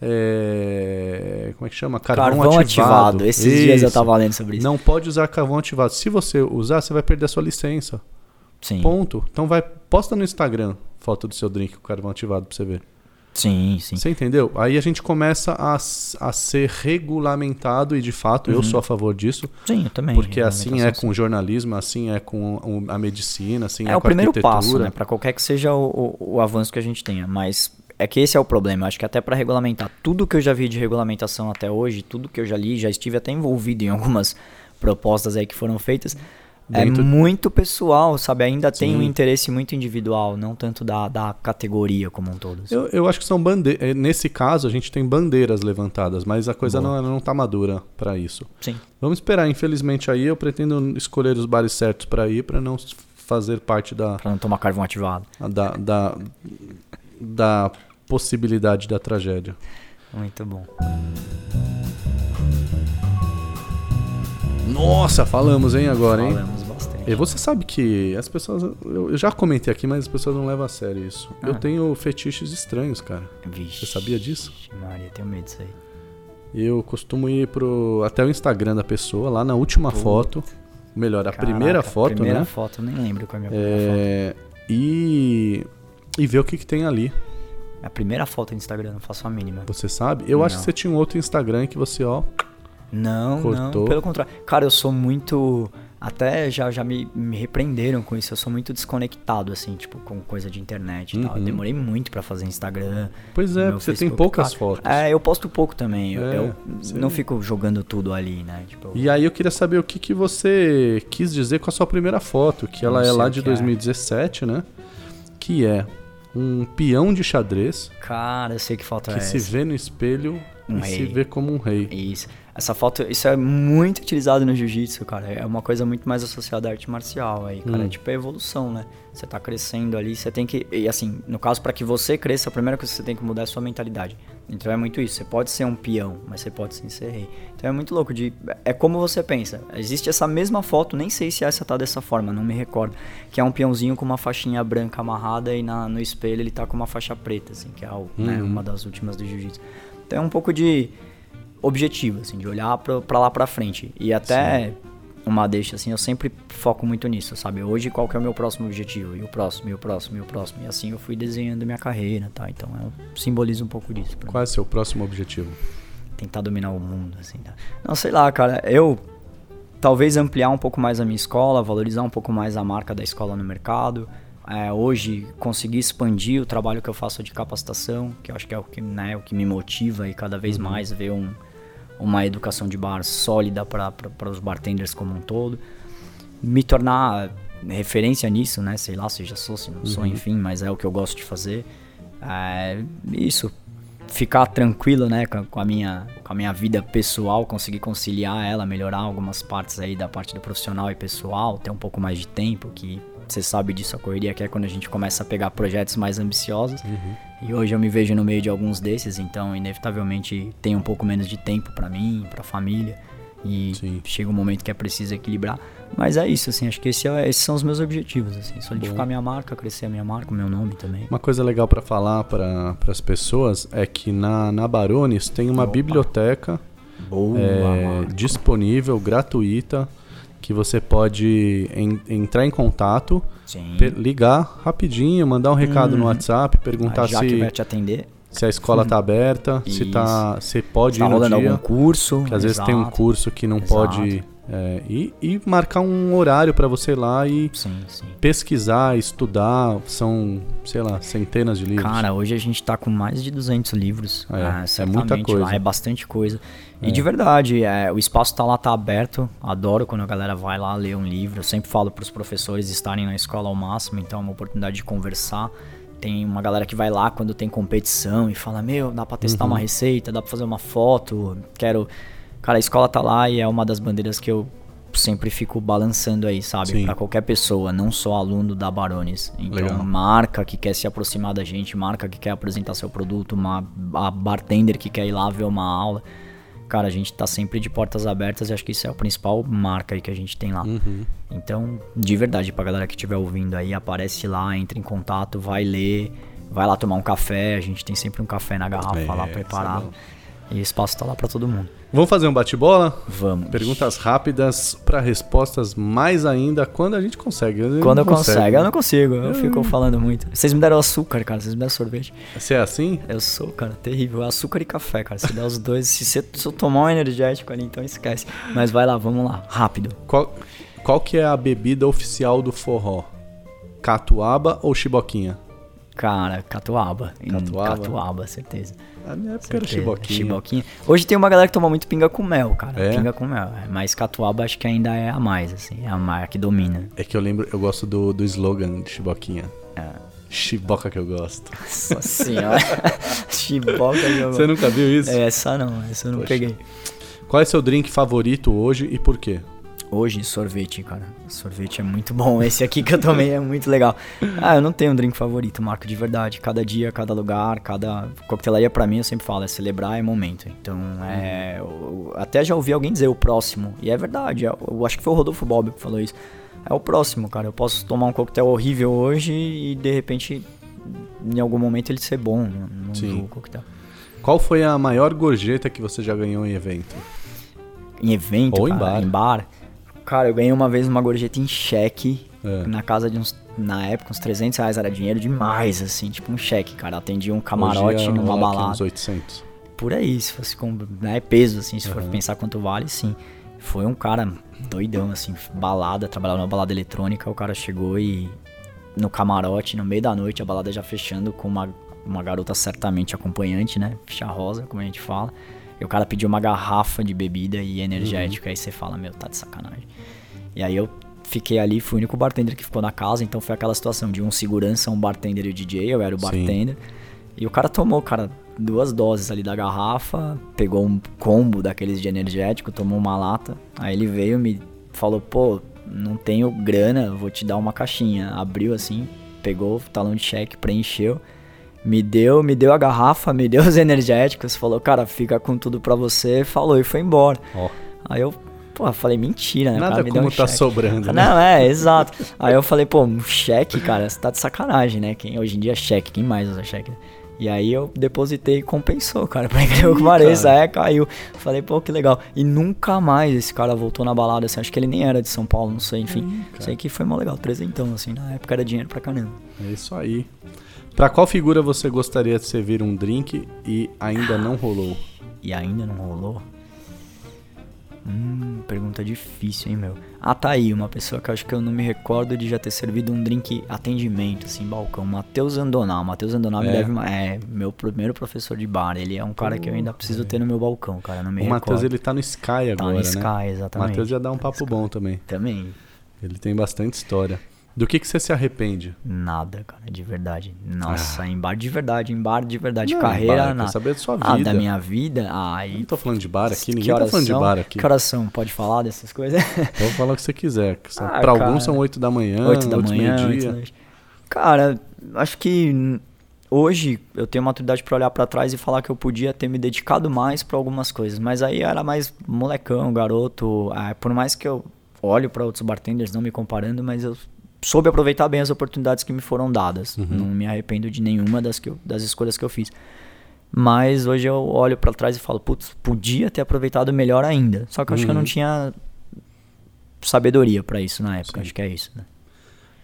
é, como é que chama? Carvão, Carvão, ativado. Esses dias eu Isso. tava lendo sobre isso. Não pode usar carvão ativado. Se você usar, você vai perder a sua licença. Sim. Ponto. Então vai, posta no Instagram foto do seu drink com carvão ativado pra você ver. Sim, sim. Você entendeu? Aí a gente começa a, a ser regulamentado e de fato eu sou a favor disso, Sim, eu também. porque assim é regulamentação, com o jornalismo, assim é com a medicina, assim é, É o com a primeiro passo, né? Pra qualquer que seja o, o, o avanço que a gente tenha. Mas é que esse é o problema. Eu acho que até pra regulamentar tudo que eu já vi de regulamentação até hoje, tudo que eu já li, já estive até envolvido em algumas propostas aí que foram feitas. Dentro- É muito pessoal, sabe? Ainda tem um Sim. interesse muito individual, não tanto da, da categoria como um todo. assim. Eu, eu acho que são bandeiras. Nesse caso, a gente tem bandeiras levantadas, mas a coisa Boa. não, não tá madura para isso. Sim. Vamos esperar. Infelizmente, aí eu pretendo escolher os bares certos para ir, para não fazer parte da, Pra não tomar carvão ativado. da, da, da possibilidade da tragédia. Muito bom. Nossa, falamos, hein, agora, hein? Falamos bastante. E você sabe que as pessoas. Eu eu já comentei aqui, mas as pessoas não levam a sério isso. Eu Ah. tenho fetiches estranhos, cara. Vixe. Você sabia disso? Maria, tenho medo disso aí. Eu costumo ir pro até o Instagram da pessoa, lá na última Puta. foto. Melhor, a primeira Caraca, foto, primeira né? foto, eu nem lembro qual é a minha primeira foto. É, e, e ver o que, que tem ali. A primeira foto no Instagram, não faço a mínima. Você sabe? Eu acho Não. que você tinha um outro Instagram que você, ó. Não, Cortou. não, pelo contrário. Cara, eu sou muito. Até já, já me, me repreenderam com isso. Eu sou muito desconectado, assim, tipo, com coisa de internet e tal. Eu Uhum. demorei muito pra fazer Instagram. Pois é, você tem Facebook. poucas Cara, fotos. É, eu posto pouco também. Eu, É, eu você- não fico jogando tudo ali, né? Tipo, E aí eu queria saber o que, que você quis dizer com a sua primeira foto, que ela é lá de que é. 2017, né? Que é um peão de xadrez cara, eu sei que foto é que se essa. vê no espelho Um e se rei. vê como um rei. Isso. Essa foto, isso é muito utilizado no jiu-jitsu, cara. É uma coisa muito mais associada à arte marcial aí, cara. Hum. É tipo a evolução, né? Você tá crescendo ali, você tem que. E assim, no caso, pra que você cresça, a primeira coisa que você tem que mudar é a sua mentalidade. Então é muito isso. Você pode ser um peão, mas você pode sim ser rei. Então é muito louco de. É como você pensa. Existe essa mesma foto, nem sei se essa tá dessa forma, não me recordo. Que é um peãozinho com uma faixinha branca amarrada e na, no espelho ele tá com uma faixa preta, assim, que é o- né, Uhum. uma das últimas do jiu-jitsu. Então é um pouco de objetivo, assim, de olhar pra lá pra frente. E até uma deixa, assim, eu sempre foco muito nisso, sabe? Hoje qual que é o meu próximo objetivo? E o próximo, e o próximo, e o próximo. E assim eu fui desenhando minha carreira, tá? Então eu simbolizo um pouco disso. Pra mim. Qual é o seu próximo objetivo? Tentar dominar o mundo, assim, tá? Não, sei lá, cara, eu talvez ampliar um pouco mais a minha escola, valorizar um pouco mais a marca da escola no mercado. É, hoje conseguir expandir o trabalho que eu faço de capacitação, que eu acho que é o que, né, o que me motiva e cada vez mais ver um, uma educação de bar sólida para os bartenders como um todo. Me tornar referência nisso, né? Sei lá, seja sou, se não sou, enfim, mas é o que eu gosto de fazer. É, isso, ficar tranquilo, né, com a, com a minha com a minha vida pessoal, conseguir conciliar ela, melhorar algumas partes aí da parte do profissional e pessoal, ter um pouco mais de tempo, que você sabe disso a correria que é quando a gente começa a pegar projetos mais ambiciosos. E hoje eu me vejo no meio de alguns desses, então inevitavelmente tem um pouco menos de tempo pra mim, pra família. E Sim. chega um momento que é preciso equilibrar. Mas é isso, assim, acho que esse é- esses são os meus objetivos, assim, solidificar minha marca, crescer a minha marca, o meu nome também. Uma coisa legal para falar para as pessoas é que na, na Barones tem uma Opa. biblioteca Boa, é, disponível, gratuita, que você pode en- entrar em contato, ligar rapidinho, mandar um recado no Uhum. WhatsApp, perguntar A Jaque se, vai te atender. se a escola tá aberta, se, tá, se pode Tá ir no dia. algum curso. Que às vezes tem um exato. curso que não Exato. pode é, ir, e marcar um horário para você ir lá e Sim, sim. pesquisar, estudar. São, sei lá, centenas de livros. Cara, hoje a gente tá com mais de 200 livros. É, ah, é muita coisa. Lá, é bastante coisa. É. E de verdade, é, o espaço tá lá, tá aberto. Adoro quando a galera vai lá ler um livro. Eu sempre falo pros professores estarem na escola ao máximo, então é uma oportunidade de conversar. Tem uma galera que vai lá quando tem competição e fala: Meu, dá pra testar Uhum. uma receita, dá pra fazer uma foto, quero Cara, a escola tá lá e é uma das bandeiras que eu sempre fico balançando aí, sabe? Pra qualquer pessoa, não só aluno da Barones. Então, Legal. marca que quer se aproximar da gente, marca que quer apresentar seu produto, uma a bartender que quer ir lá ver uma aula. Cara, a gente tá sempre de portas abertas e acho que isso é a principal marca aí que a gente tem lá. Uhum. Então, de verdade, pra galera que estiver ouvindo aí, aparece lá, entra em contato, vai ler, vai lá tomar um café. A gente tem sempre um café na garrafa É, lá é preparado. E o espaço tá lá pra todo mundo. Vamos fazer um bate-bola? Vamos. Perguntas rápidas para respostas mais ainda quando a gente consegue. Eu Quando eu consigo, eu não consigo, eu fico falando muito. Vocês me deram açúcar, cara, vocês me deram sorvete. Você é assim? Eu sou, cara, terrível. Açúcar e café, cara. Se der os dois, se você se eu tomar um energético ali, então esquece. Mas vai lá, vamos lá, rápido. Qual, qual que é a bebida oficial do forró? Catuaba ou chiboquinha? Cara, catuaba. Catuaba? Catuaba, certeza. Na minha época era Certeza. chiboquinha. Chiboquinha. Hoje tem uma galera que toma muito pinga com mel, cara. É? Pinga com mel. é. Mas catuaba acho que ainda é a mais, assim. É a mais que domina. É que eu lembro, eu gosto do, do slogan de chiboquinha. É. Chiboca que eu gosto. Nossa senhora. Chiboca jogou. Você nunca viu isso? É, essa não, essa eu não Poxa. peguei. Qual é seu drink favorito hoje e por quê? Hoje, sorvete, cara. Sorvete é muito bom. Esse aqui que eu tomei é muito legal. Ah, eu não tenho um drink favorito, Marco, de verdade. Cada dia, cada lugar, cada. Coquetelaria pra mim, eu sempre falo, é celebrar é momento. Então, é. eu- até já ouvi alguém dizer o próximo. E é verdade. Eu, eu acho que foi o Rodolfo Bob que falou isso. É o próximo, cara. Eu posso tomar um coquetel horrível hoje e de repente, em algum momento, ele ser bom no, Sim. coquetel. Qual foi a maior gorjeta que você já ganhou em evento? Em evento, Ou em cara, bar. em bar. Cara, eu ganhei uma vez uma gorjeta em cheque. É. Na casa de uns. Na época, uns 300 reais era dinheiro demais, assim, tipo um cheque, cara. Atendi um camarote ia numa balada. Uns 800. Por aí, se fosse com. Né, peso, assim, se for Aham. pensar quanto vale, sim. Foi um cara doidão, assim, balada, trabalhava numa balada eletrônica. O cara chegou e. No camarote, no meio da noite, a balada já fechando com uma, uma garota certamente acompanhante, né? Ficha rosa, como a gente fala. E o cara pediu uma garrafa de bebida e energético. Aí você fala, meu, tá de sacanagem. E aí eu fiquei ali, fui o único bartender que ficou na casa, então foi aquela situação de um segurança, um bartender e o DJ, eu era o Sim. bartender. E o cara tomou, cara, duas doses ali da garrafa, pegou um combo daqueles de energético, tomou uma lata. Aí ele veio e me falou, pô, não tenho grana, vou te dar uma caixinha. Abriu assim, pegou o talão de cheque, preencheu. Me deu, me deu a garrafa, me deu os energéticos, falou, cara, fica com tudo pra você, falou e foi embora. Ó, Aí eu, pô, falei, mentira, né? Nada cara me como um tá cheque. sobrando, Ah, né? Não, é, exato. Aí eu falei, pô, um cheque, cara, você tá de sacanagem, né? Quem, hoje em dia é cheque, quem mais usa cheque? E aí eu depositei e compensou, cara, pra incrível que pareça, é, caiu. Falei, pô, que legal. E nunca mais esse cara voltou na balada, assim, acho que ele nem era de São Paulo, não sei, enfim. cara. sei que foi mó legal, trezentão, assim, na época era dinheiro pra caramba. É isso aí. Pra qual figura você gostaria de servir um drink e ainda não rolou? E ainda não rolou? Hum, pergunta difícil, hein, meu? Ah, tá aí, uma pessoa que eu acho que eu não me recordo de já ter servido um drink atendimento, assim, balcão. Matheus Andonal. Matheus Andonal me É? deve. uma- É, meu primeiro professor de bar. Ele é um cara que eu ainda preciso ter no meu balcão, cara. Não me o Matheus, ele tá no Sky Tá agora, no né? Sky, O exatamente. Matheus já dá um papo bom também. Também. Ele tem bastante história. Do que, que você se arrepende? Nada, cara, de verdade. Nossa, em bar de verdade, em bar de verdade. Ah. Não, Carreira, bar, nada. saber da sua Ah, vida. da minha vida? Ah, aí Não tô falando de bar aqui, ninguém tá falando de bar aqui. Que horas são? Pode falar dessas coisas? Então fala o que você quiser. que são- Ah, pra cara. alguns são 8 da manhã, 8 da outros manhã, oito meio-dia. Cara, acho que hoje eu tenho maturidade pra olhar pra trás e falar que eu podia ter me dedicado mais pra algumas coisas, mas aí era mais molecão, garoto. Ah, por mais que eu olho pra outros bartenders, não me comparando, mas eu soube aproveitar bem as oportunidades que me foram dadas. Uhum. Não me arrependo de nenhuma das, que eu- das escolhas que eu fiz. Mas hoje eu olho pra trás e falo, putz, podia ter aproveitado melhor ainda. Só que eu acho que eu não Uhum. tinha sabedoria pra isso na época, Sim. acho que é isso, né?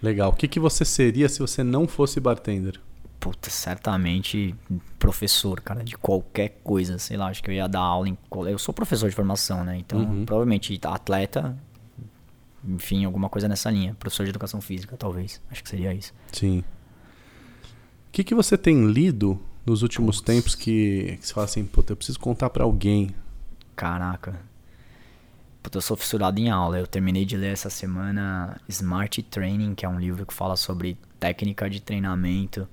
Legal. O que, que você seria se você não fosse bartender? Puta, certamente professor, cara, de qualquer coisa, sei lá, acho que eu ia dar aula em Eu sou professor de formação, né? Então, Uhum. provavelmente atleta, enfim, alguma coisa nessa linha. Professor de educação física, talvez. Acho que seria isso. Sim. O que, que você tem lido nos últimos tempos que, que você fala assim, puta, eu preciso contar pra alguém? Caraca. Puta, eu sou fissurado em aula. Eu terminei de ler essa semana Smart Training, que é um livro que fala sobre técnica de treinamento.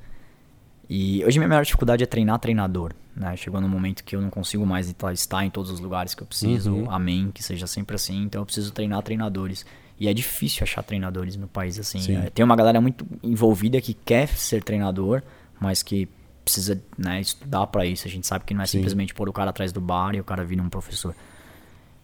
E hoje minha maior dificuldade é treinar treinador. Né? Chegou num momento que eu não consigo mais estar em todos os lugares que eu preciso. Uhum. Amém, que seja sempre assim. Então eu preciso treinar treinadores. E é difícil achar treinadores no país assim. Sim. É, tem uma galera muito envolvida que quer ser treinador, mas que precisa né, estudar para isso. A gente sabe que não é Sim. simplesmente pôr o cara atrás do bar e o cara vir um professor.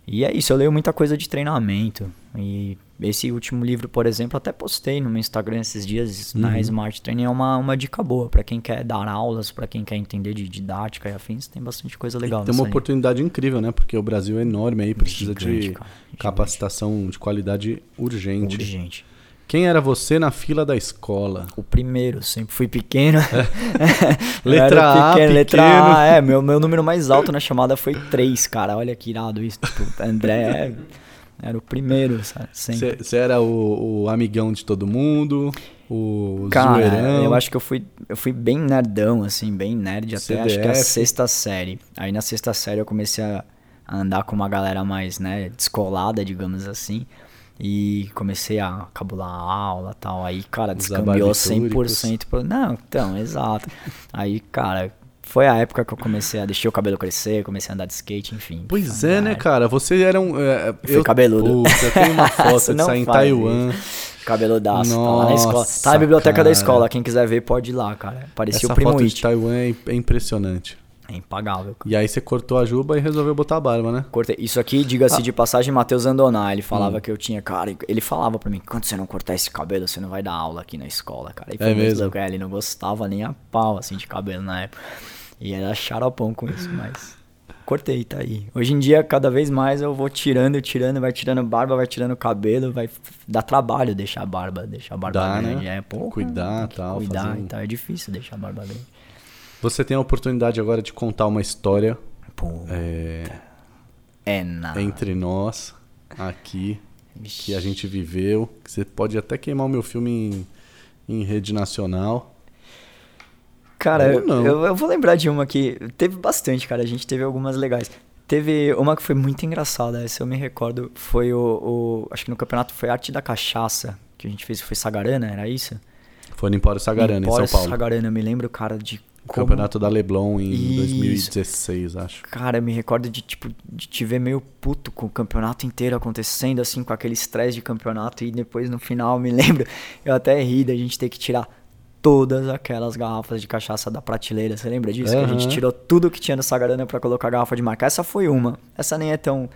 E é isso, eu leio muita coisa de treinamento. E esse último livro, por exemplo, até postei no meu Instagram esses dias, Uhum. na Smart Training, é uma, uma dica boa para quem quer dar aulas, para quem quer entender de didática e afins, tem bastante coisa legal. Tem uma linha. oportunidade incrível, né? Porque o Brasil é enorme aí, precisa Gigante, de cara, gigante. capacitação de qualidade urgente. Urgente. Quem era você na fila da escola? O primeiro, sempre fui pequeno. Eu Letra era A, Letra pequeno. A, é. Meu, meu número mais alto na chamada foi 3, cara. Olha que irado isso. Tipo, André é- era o primeiro, sabe? Você era o, o amigão de todo mundo? O Cara, zoeirão? eu acho que eu fui, eu fui bem nerdão, assim, bem nerd até acho que a sexta série. Aí na sexta série eu comecei a andar com uma galera mais, né, descolada, digamos assim. E comecei a cabular a aula e tal. Aí, cara, descambiou barbitúricos. 100%. Pro... Não, então, exato. Aí, cara, foi a época que eu comecei a deixar o cabelo crescer, comecei a andar de skate, enfim. Pois é, né, cara? Você era um. É, fui cabeludo. Puta, eu tenho uma foto de sair em Taiwan. Cabeludaço, tá lá na escola. Nossa, Tá na biblioteca cara. da escola, quem quiser ver pode ir lá, cara. Parecia Essa o Primo foto de It. Taiwan é, é impressionante. É impagável. cara. E aí você cortou a juba e resolveu botar a barba, né? Cortei. Isso aqui, diga-se Ah. de passagem, Matheus Andoná. Ele falava Hum. que eu tinha, cara, ele falava pra mim, quando você não cortar esse cabelo, você não vai dar aula aqui na escola, cara. E É mesmo? louco. É, ele não gostava nem a pau, assim, de cabelo na época. E era xaropão com isso, mas cortei, tá aí. Hoje em dia, cada vez mais eu vou tirando, tirando, vai tirando barba, vai tirando cabelo, vai dar trabalho deixar a barba, deixar a barba Dá, grande. né? É, pô, Cuidar, tal, Cuidar fazer um- e tal, é difícil deixar a barba grande. Você tem a oportunidade agora de contar uma história Pô, é, é nada. entre nós, aqui, Vixe. que a gente viveu. Você pode até queimar o meu filme em, em rede nacional. Cara, eu, eu, vou lembrar de uma que teve bastante, cara. A gente teve algumas legais. Teve uma que foi muito engraçada, essa eu me recordo. Foi o, o- Acho que no campeonato foi Arte da Cachaça, que a gente fez. Foi Sagarana, era isso? Foi no Empório Sagarana, em Empório São Paulo. Sagarana, eu me lembro, cara, de. O como- campeonato da Leblon em Isso. 2016, acho. Cara, eu me recordo de, tipo, de te ver meio puto com o campeonato inteiro acontecendo, assim, com aquele estresse de campeonato. E depois, no final, me lembro, eu até ri da gente ter que tirar todas aquelas garrafas de cachaça da prateleira. Você lembra disso? Que a gente tirou tudo que tinha no Sagarana pra colocar a garrafa de marca. Essa foi uma. Essa nem é tão,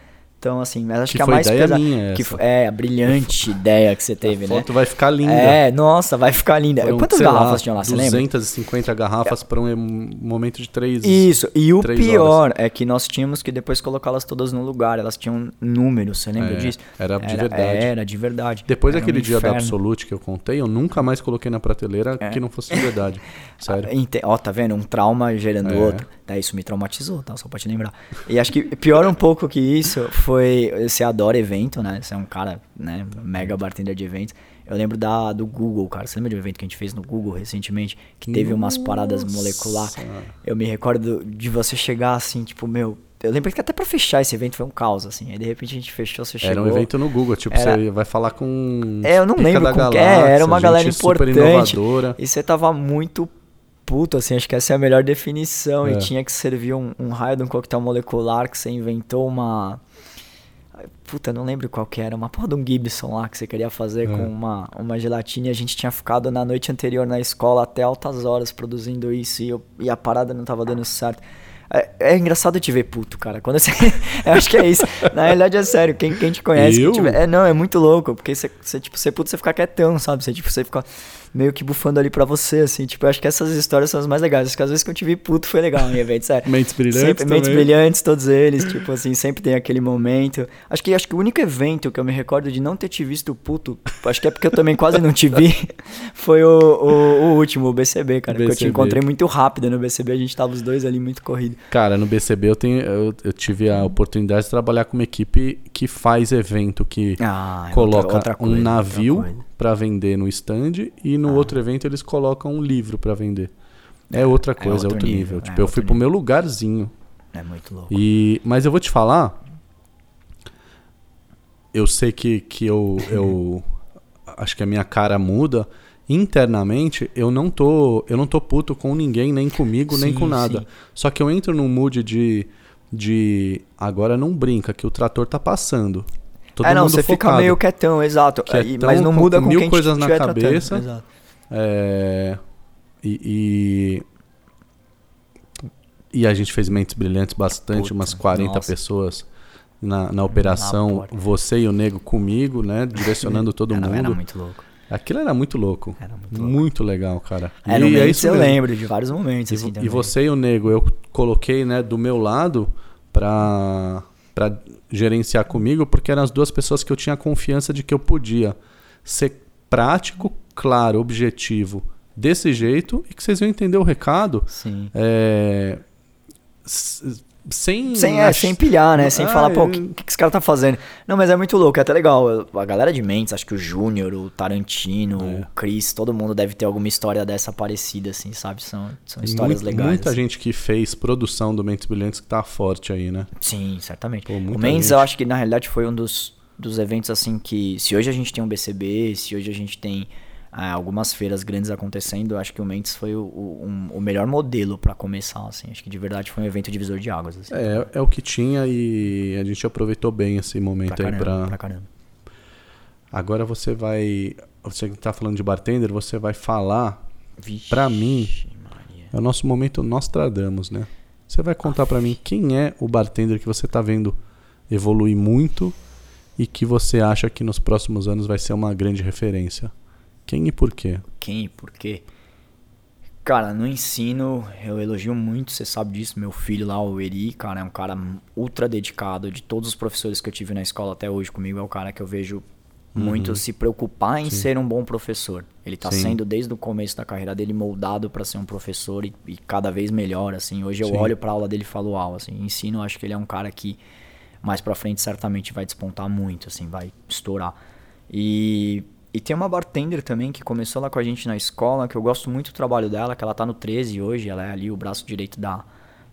tão assim, mas acho Que que, a mais pesada. que essa. É, a brilhante ideia que você teve, a né? foto vai ficar linda. É, nossa, vai ficar linda. Foram, Quantas sei lá, garrafas tinham lá, você lembra? 250 garrafas para um momento de três. Isso, e o pior é que nós tínhamos que depois colocá-las todas no lugar, elas tinham números, você lembra É, disso? era de verdade. Era de verdade. Depois Era um daquele dia da. Absolute que eu contei, eu nunca mais coloquei na prateleira que não fosse de verdade. Sério. Ah, Ó, tá vendo? Um trauma gerando É. outro. Daí isso me traumatizou, tá? Só pra te lembrar. E acho que pior um pouco que isso foi. Você adora evento, né? Você é um cara, né? Mega bartender de eventos. Eu lembro da, do Google, cara. Você lembra de um evento que a gente fez no Google recentemente? Que teve umas paradas molecular. Eu me recordo de você chegar assim, tipo, meu. Eu lembro que até pra fechar esse evento foi um caos, assim. Aí de repente a gente fechou, você chegou. Era um evento no Google, tipo, Era- você vai falar com. É, eu não lembro da com que Galáxia, é, era uma galera super importante. inovadora. E você tava muito puto, assim, acho que essa é a melhor definição. É. E tinha que servir um, um raio de um coquetel molecular que você inventou uma. Puta, não lembro qual que era, uma porra de um Gibson lá que você queria fazer É. com uma, uma gelatina e a gente tinha ficado na noite anterior na escola até altas horas produzindo isso e, eu- e a parada não tava dando certo. É, é engraçado te ver puto, cara. Quando você. eu acho que é isso. Na realidade é sério. Quem, quem te conhece. Eu? que tiver- é, não, é muito louco. Porque você, você, tipo, você puto, você fica quietão, sabe? Você, tipo, você fica meio que bufando ali pra você, assim. Tipo, eu acho que essas histórias são as mais legais. Acho que às vezes que eu te vi puto foi legal em evento, sério. Mentes brilhantes Sempre, mentes brilhantes, todos eles. Tipo assim, sempre tem aquele momento. Acho que, acho que o único evento que eu me recordo de não ter te visto puto, acho que é porque eu também quase não te vi, foi o, o, o último, o BCB, cara. Porque eu te BCB. encontrei muito rápido no BCB, a gente tava os dois ali muito corrido. Cara, no BCB eu, tenho, eu, eu tive a oportunidade de trabalhar com uma equipe que faz evento, que Ah, é coloca outra- outra coisa, um navio. Para vender no stand e no outro evento eles colocam um livro para vender. É outra é coisa, é outro outro nível. nível, Tipo, é eu fui outro pro meu lugarzinho. É muito louco. E, mas eu vou te falar. Eu sei que, que eu, eu acho que a minha cara muda. internamente eu não tô eu não tô puto com ninguém nem comigo nem Sim, com nada sim. só que eu entro num mood de de agora não brinca que o trator tá passando todo é, não, você fica focado. meio quietão, exato. Quietão, mas não com muda com mil quem coisas na tratando, cabeça. É, e, e, e a gente fez Mentes Brilhantes bastante, Puta, umas 40 nossa. pessoas na, na operação. porta. você e o Nego comigo, né? Direcionando todo Era, mundo. era muito louco. Aquilo era muito louco. Era muito louco. legal, cara. É, no e é Mendes isso eu mesmo. lembro de vários momentos. E, assim, e você e o Nego, eu coloquei né, do meu lado pra, pra gerenciar comigo, porque eram as duas pessoas que eu tinha confiança de que eu podia ser prático, claro, objetivo, desse jeito, e que vocês iam entender o recado Sim. é, sem... Sem, é, sem pilhar, né? Sem Ah, falar, pô, o eu- que, que esse cara tá fazendo? Não, mas é muito louco, é até legal. A galera de Mentes, acho que o Júnior, o Tarantino, É. o Chris, todo mundo deve ter alguma história dessa parecida, assim, sabe? São, são histórias Muito- legais. Muita assim. gente que fez produção do Mentes Brilhantes que tá forte aí, né? Sim, certamente. Pô, o Mendes, gente. eu acho que na realidade foi um dos, dos eventos assim que. Se hoje a gente tem um BCB, se hoje a gente tem ah, algumas feiras grandes acontecendo, acho que o Mendes foi o, o, um- o melhor modelo pra começar, assim. Acho que de verdade foi um evento divisor de águas. Assim, É, é o que tinha e a gente aproveitou bem esse momento pra aí caramba, pra, caramba. Agora você vai. Você que tá falando de bartender, você vai falar. Pra mim- Maria. É o nosso momento Nostradamus, né? Você vai contar pra mim quem é o bartender que você tá vendo evoluir muito e que você acha que nos próximos anos vai ser uma grande referência. Quem e por quê? Quem e por quê? Cara, no ensino eu elogio muito, você sabe disso. Meu filho lá, o Eri, cara, é um cara ultra dedicado. De todos os professores que eu tive na escola até hoje comigo, é o cara que eu vejo muito se preocupar em ser um bom professor. Ele tá Sim. sendo, desde o começo da carreira dele, moldado para ser um professor e, e cada vez melhor, assim. Hoje eu Sim. olho pra aula dele e falo, uau, assim, ensino, acho que ele é um cara que mais pra frente certamente vai despontar muito, assim, vai estourar. E, e tem uma bartender também que começou lá com a gente na escola, que eu gosto muito do trabalho dela, que ela tá no 13 hoje, ela é ali o braço direito da,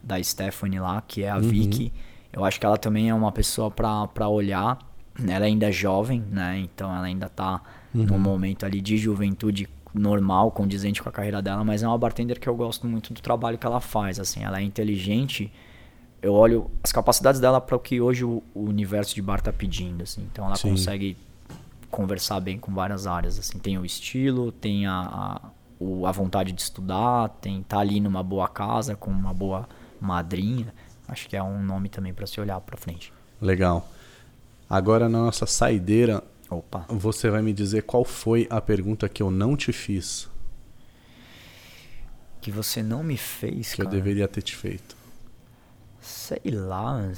da Stephanie lá, que é a Vicky. Eu acho que ela também é uma pessoa pra, pra olhar. Ela ainda é jovem, né? Então ela ainda tá num momento ali de juventude normal, condizente com a carreira dela, mas é uma bartender que eu gosto muito do trabalho que ela faz, assim, ela é inteligente, eu olho as capacidades dela para o que hoje o, o universo de bar tá pedindo, assim. Então ela Sim. consegue conversar bem com várias áreas, assim. Tem o estilo, tem a, a, o- a vontade de estudar, tem tá ali numa boa casa com uma boa madrinha. Acho que é um nome também para se olhar para frente. Legal. Agora na nossa saideira, Opa. você vai me dizer qual foi a pergunta que eu não te fiz, Que você não me fez, que eu cara. deveria ter te feito. Sei lá.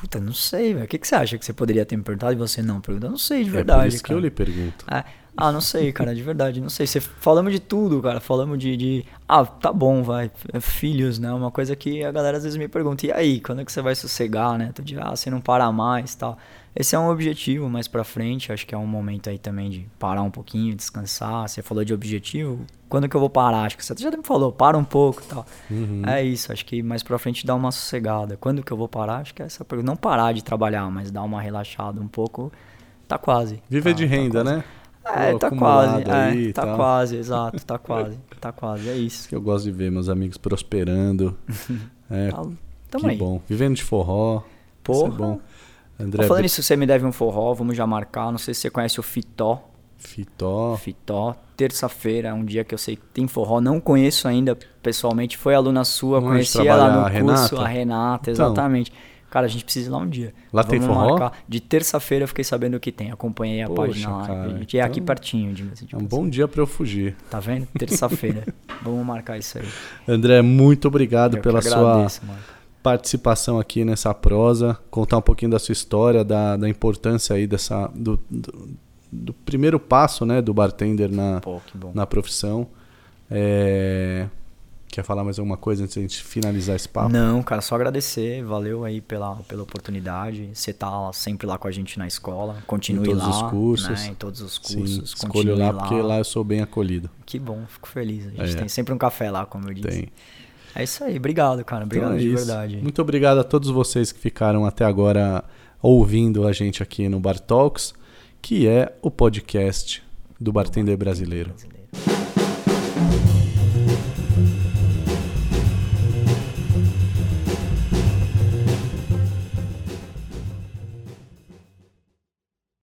Puta, não sei, velho. O que, que você acha que você poderia ter me perguntado e você não perguntou? Eu não sei, de é verdade. por isso que cara. eu lhe pergunto. É. Ah, não sei, cara, de verdade, não sei. Você falamos de tudo, cara. Falamos de, de. Ah, tá bom, vai. É Filhos, né? Uma coisa que a galera às vezes me pergunta, e aí, quando é que você vai sossegar, né? Tu de, ah, você não para mais tal. Esse é um objetivo mais pra frente. Acho que é um momento aí também de parar um pouquinho, descansar. Você falou de objetivo. Quando que eu vou parar? Acho que você já me falou, para um pouco e tal. Uhum. É isso, acho que mais pra frente dá uma sossegada. Quando que eu vou parar? Acho que é essa pergunta. Não parar de trabalhar, mas dar uma relaxada um pouco. Tá quase. Viver Tá- de tá renda, quase. né? É, tá quase. aí É, tá quase, exato, tá quase. Tá quase, é isso. Que eu gosto de ver meus amigos prosperando. É, Tá, que aí. bom. Vivendo de forró. Porra. Isso é bom. Ó, André falando nisso, você me deve um forró, vamos já marcar. Não sei se você conhece o Fitó. Fitó. Fitó. Terça-feira é um dia que eu sei que tem forró. Não conheço ainda pessoalmente. Foi aluna sua, Onde conheci ela no a curso, Renata? a Renata, Então. Cara, a gente precisa ir lá um dia. Lá tem Vamos forró? marcar. De terça-feira eu fiquei sabendo que tem. Acompanhei a Poxa, página lá. cara, a gente é aqui então pertinho, diga-se de É um bom dia pra eu fugir. Tá vendo? Terça-feira. Vamos marcar isso aí. André, muito obrigado Eu pela sua agradeço, mano. participação aqui nessa prosa, contar um pouquinho da sua história, da, da importância aí dessa do, do, do primeiro passo, né, do bartender na, Pô, na profissão. É, Quer falar mais alguma coisa antes de a gente finalizar esse papo? Não, cara, só agradecer. Valeu aí pela, pela oportunidade. Você tá lá- sempre lá com a gente na escola. Continue Em todos lá. os cursos. Né? Em todos os Sim, cursos. escolho continue lá porque lá eu sou bem acolhido. Que bom, fico feliz. A gente É. tem sempre um café lá, como eu disse. Tem. É isso aí. Obrigado, cara. Obrigado Então é de isso. verdade. Muito obrigado a todos vocês que ficaram até agora ouvindo a gente aqui no Bar Talks, que é o podcast do bartender brasileiro.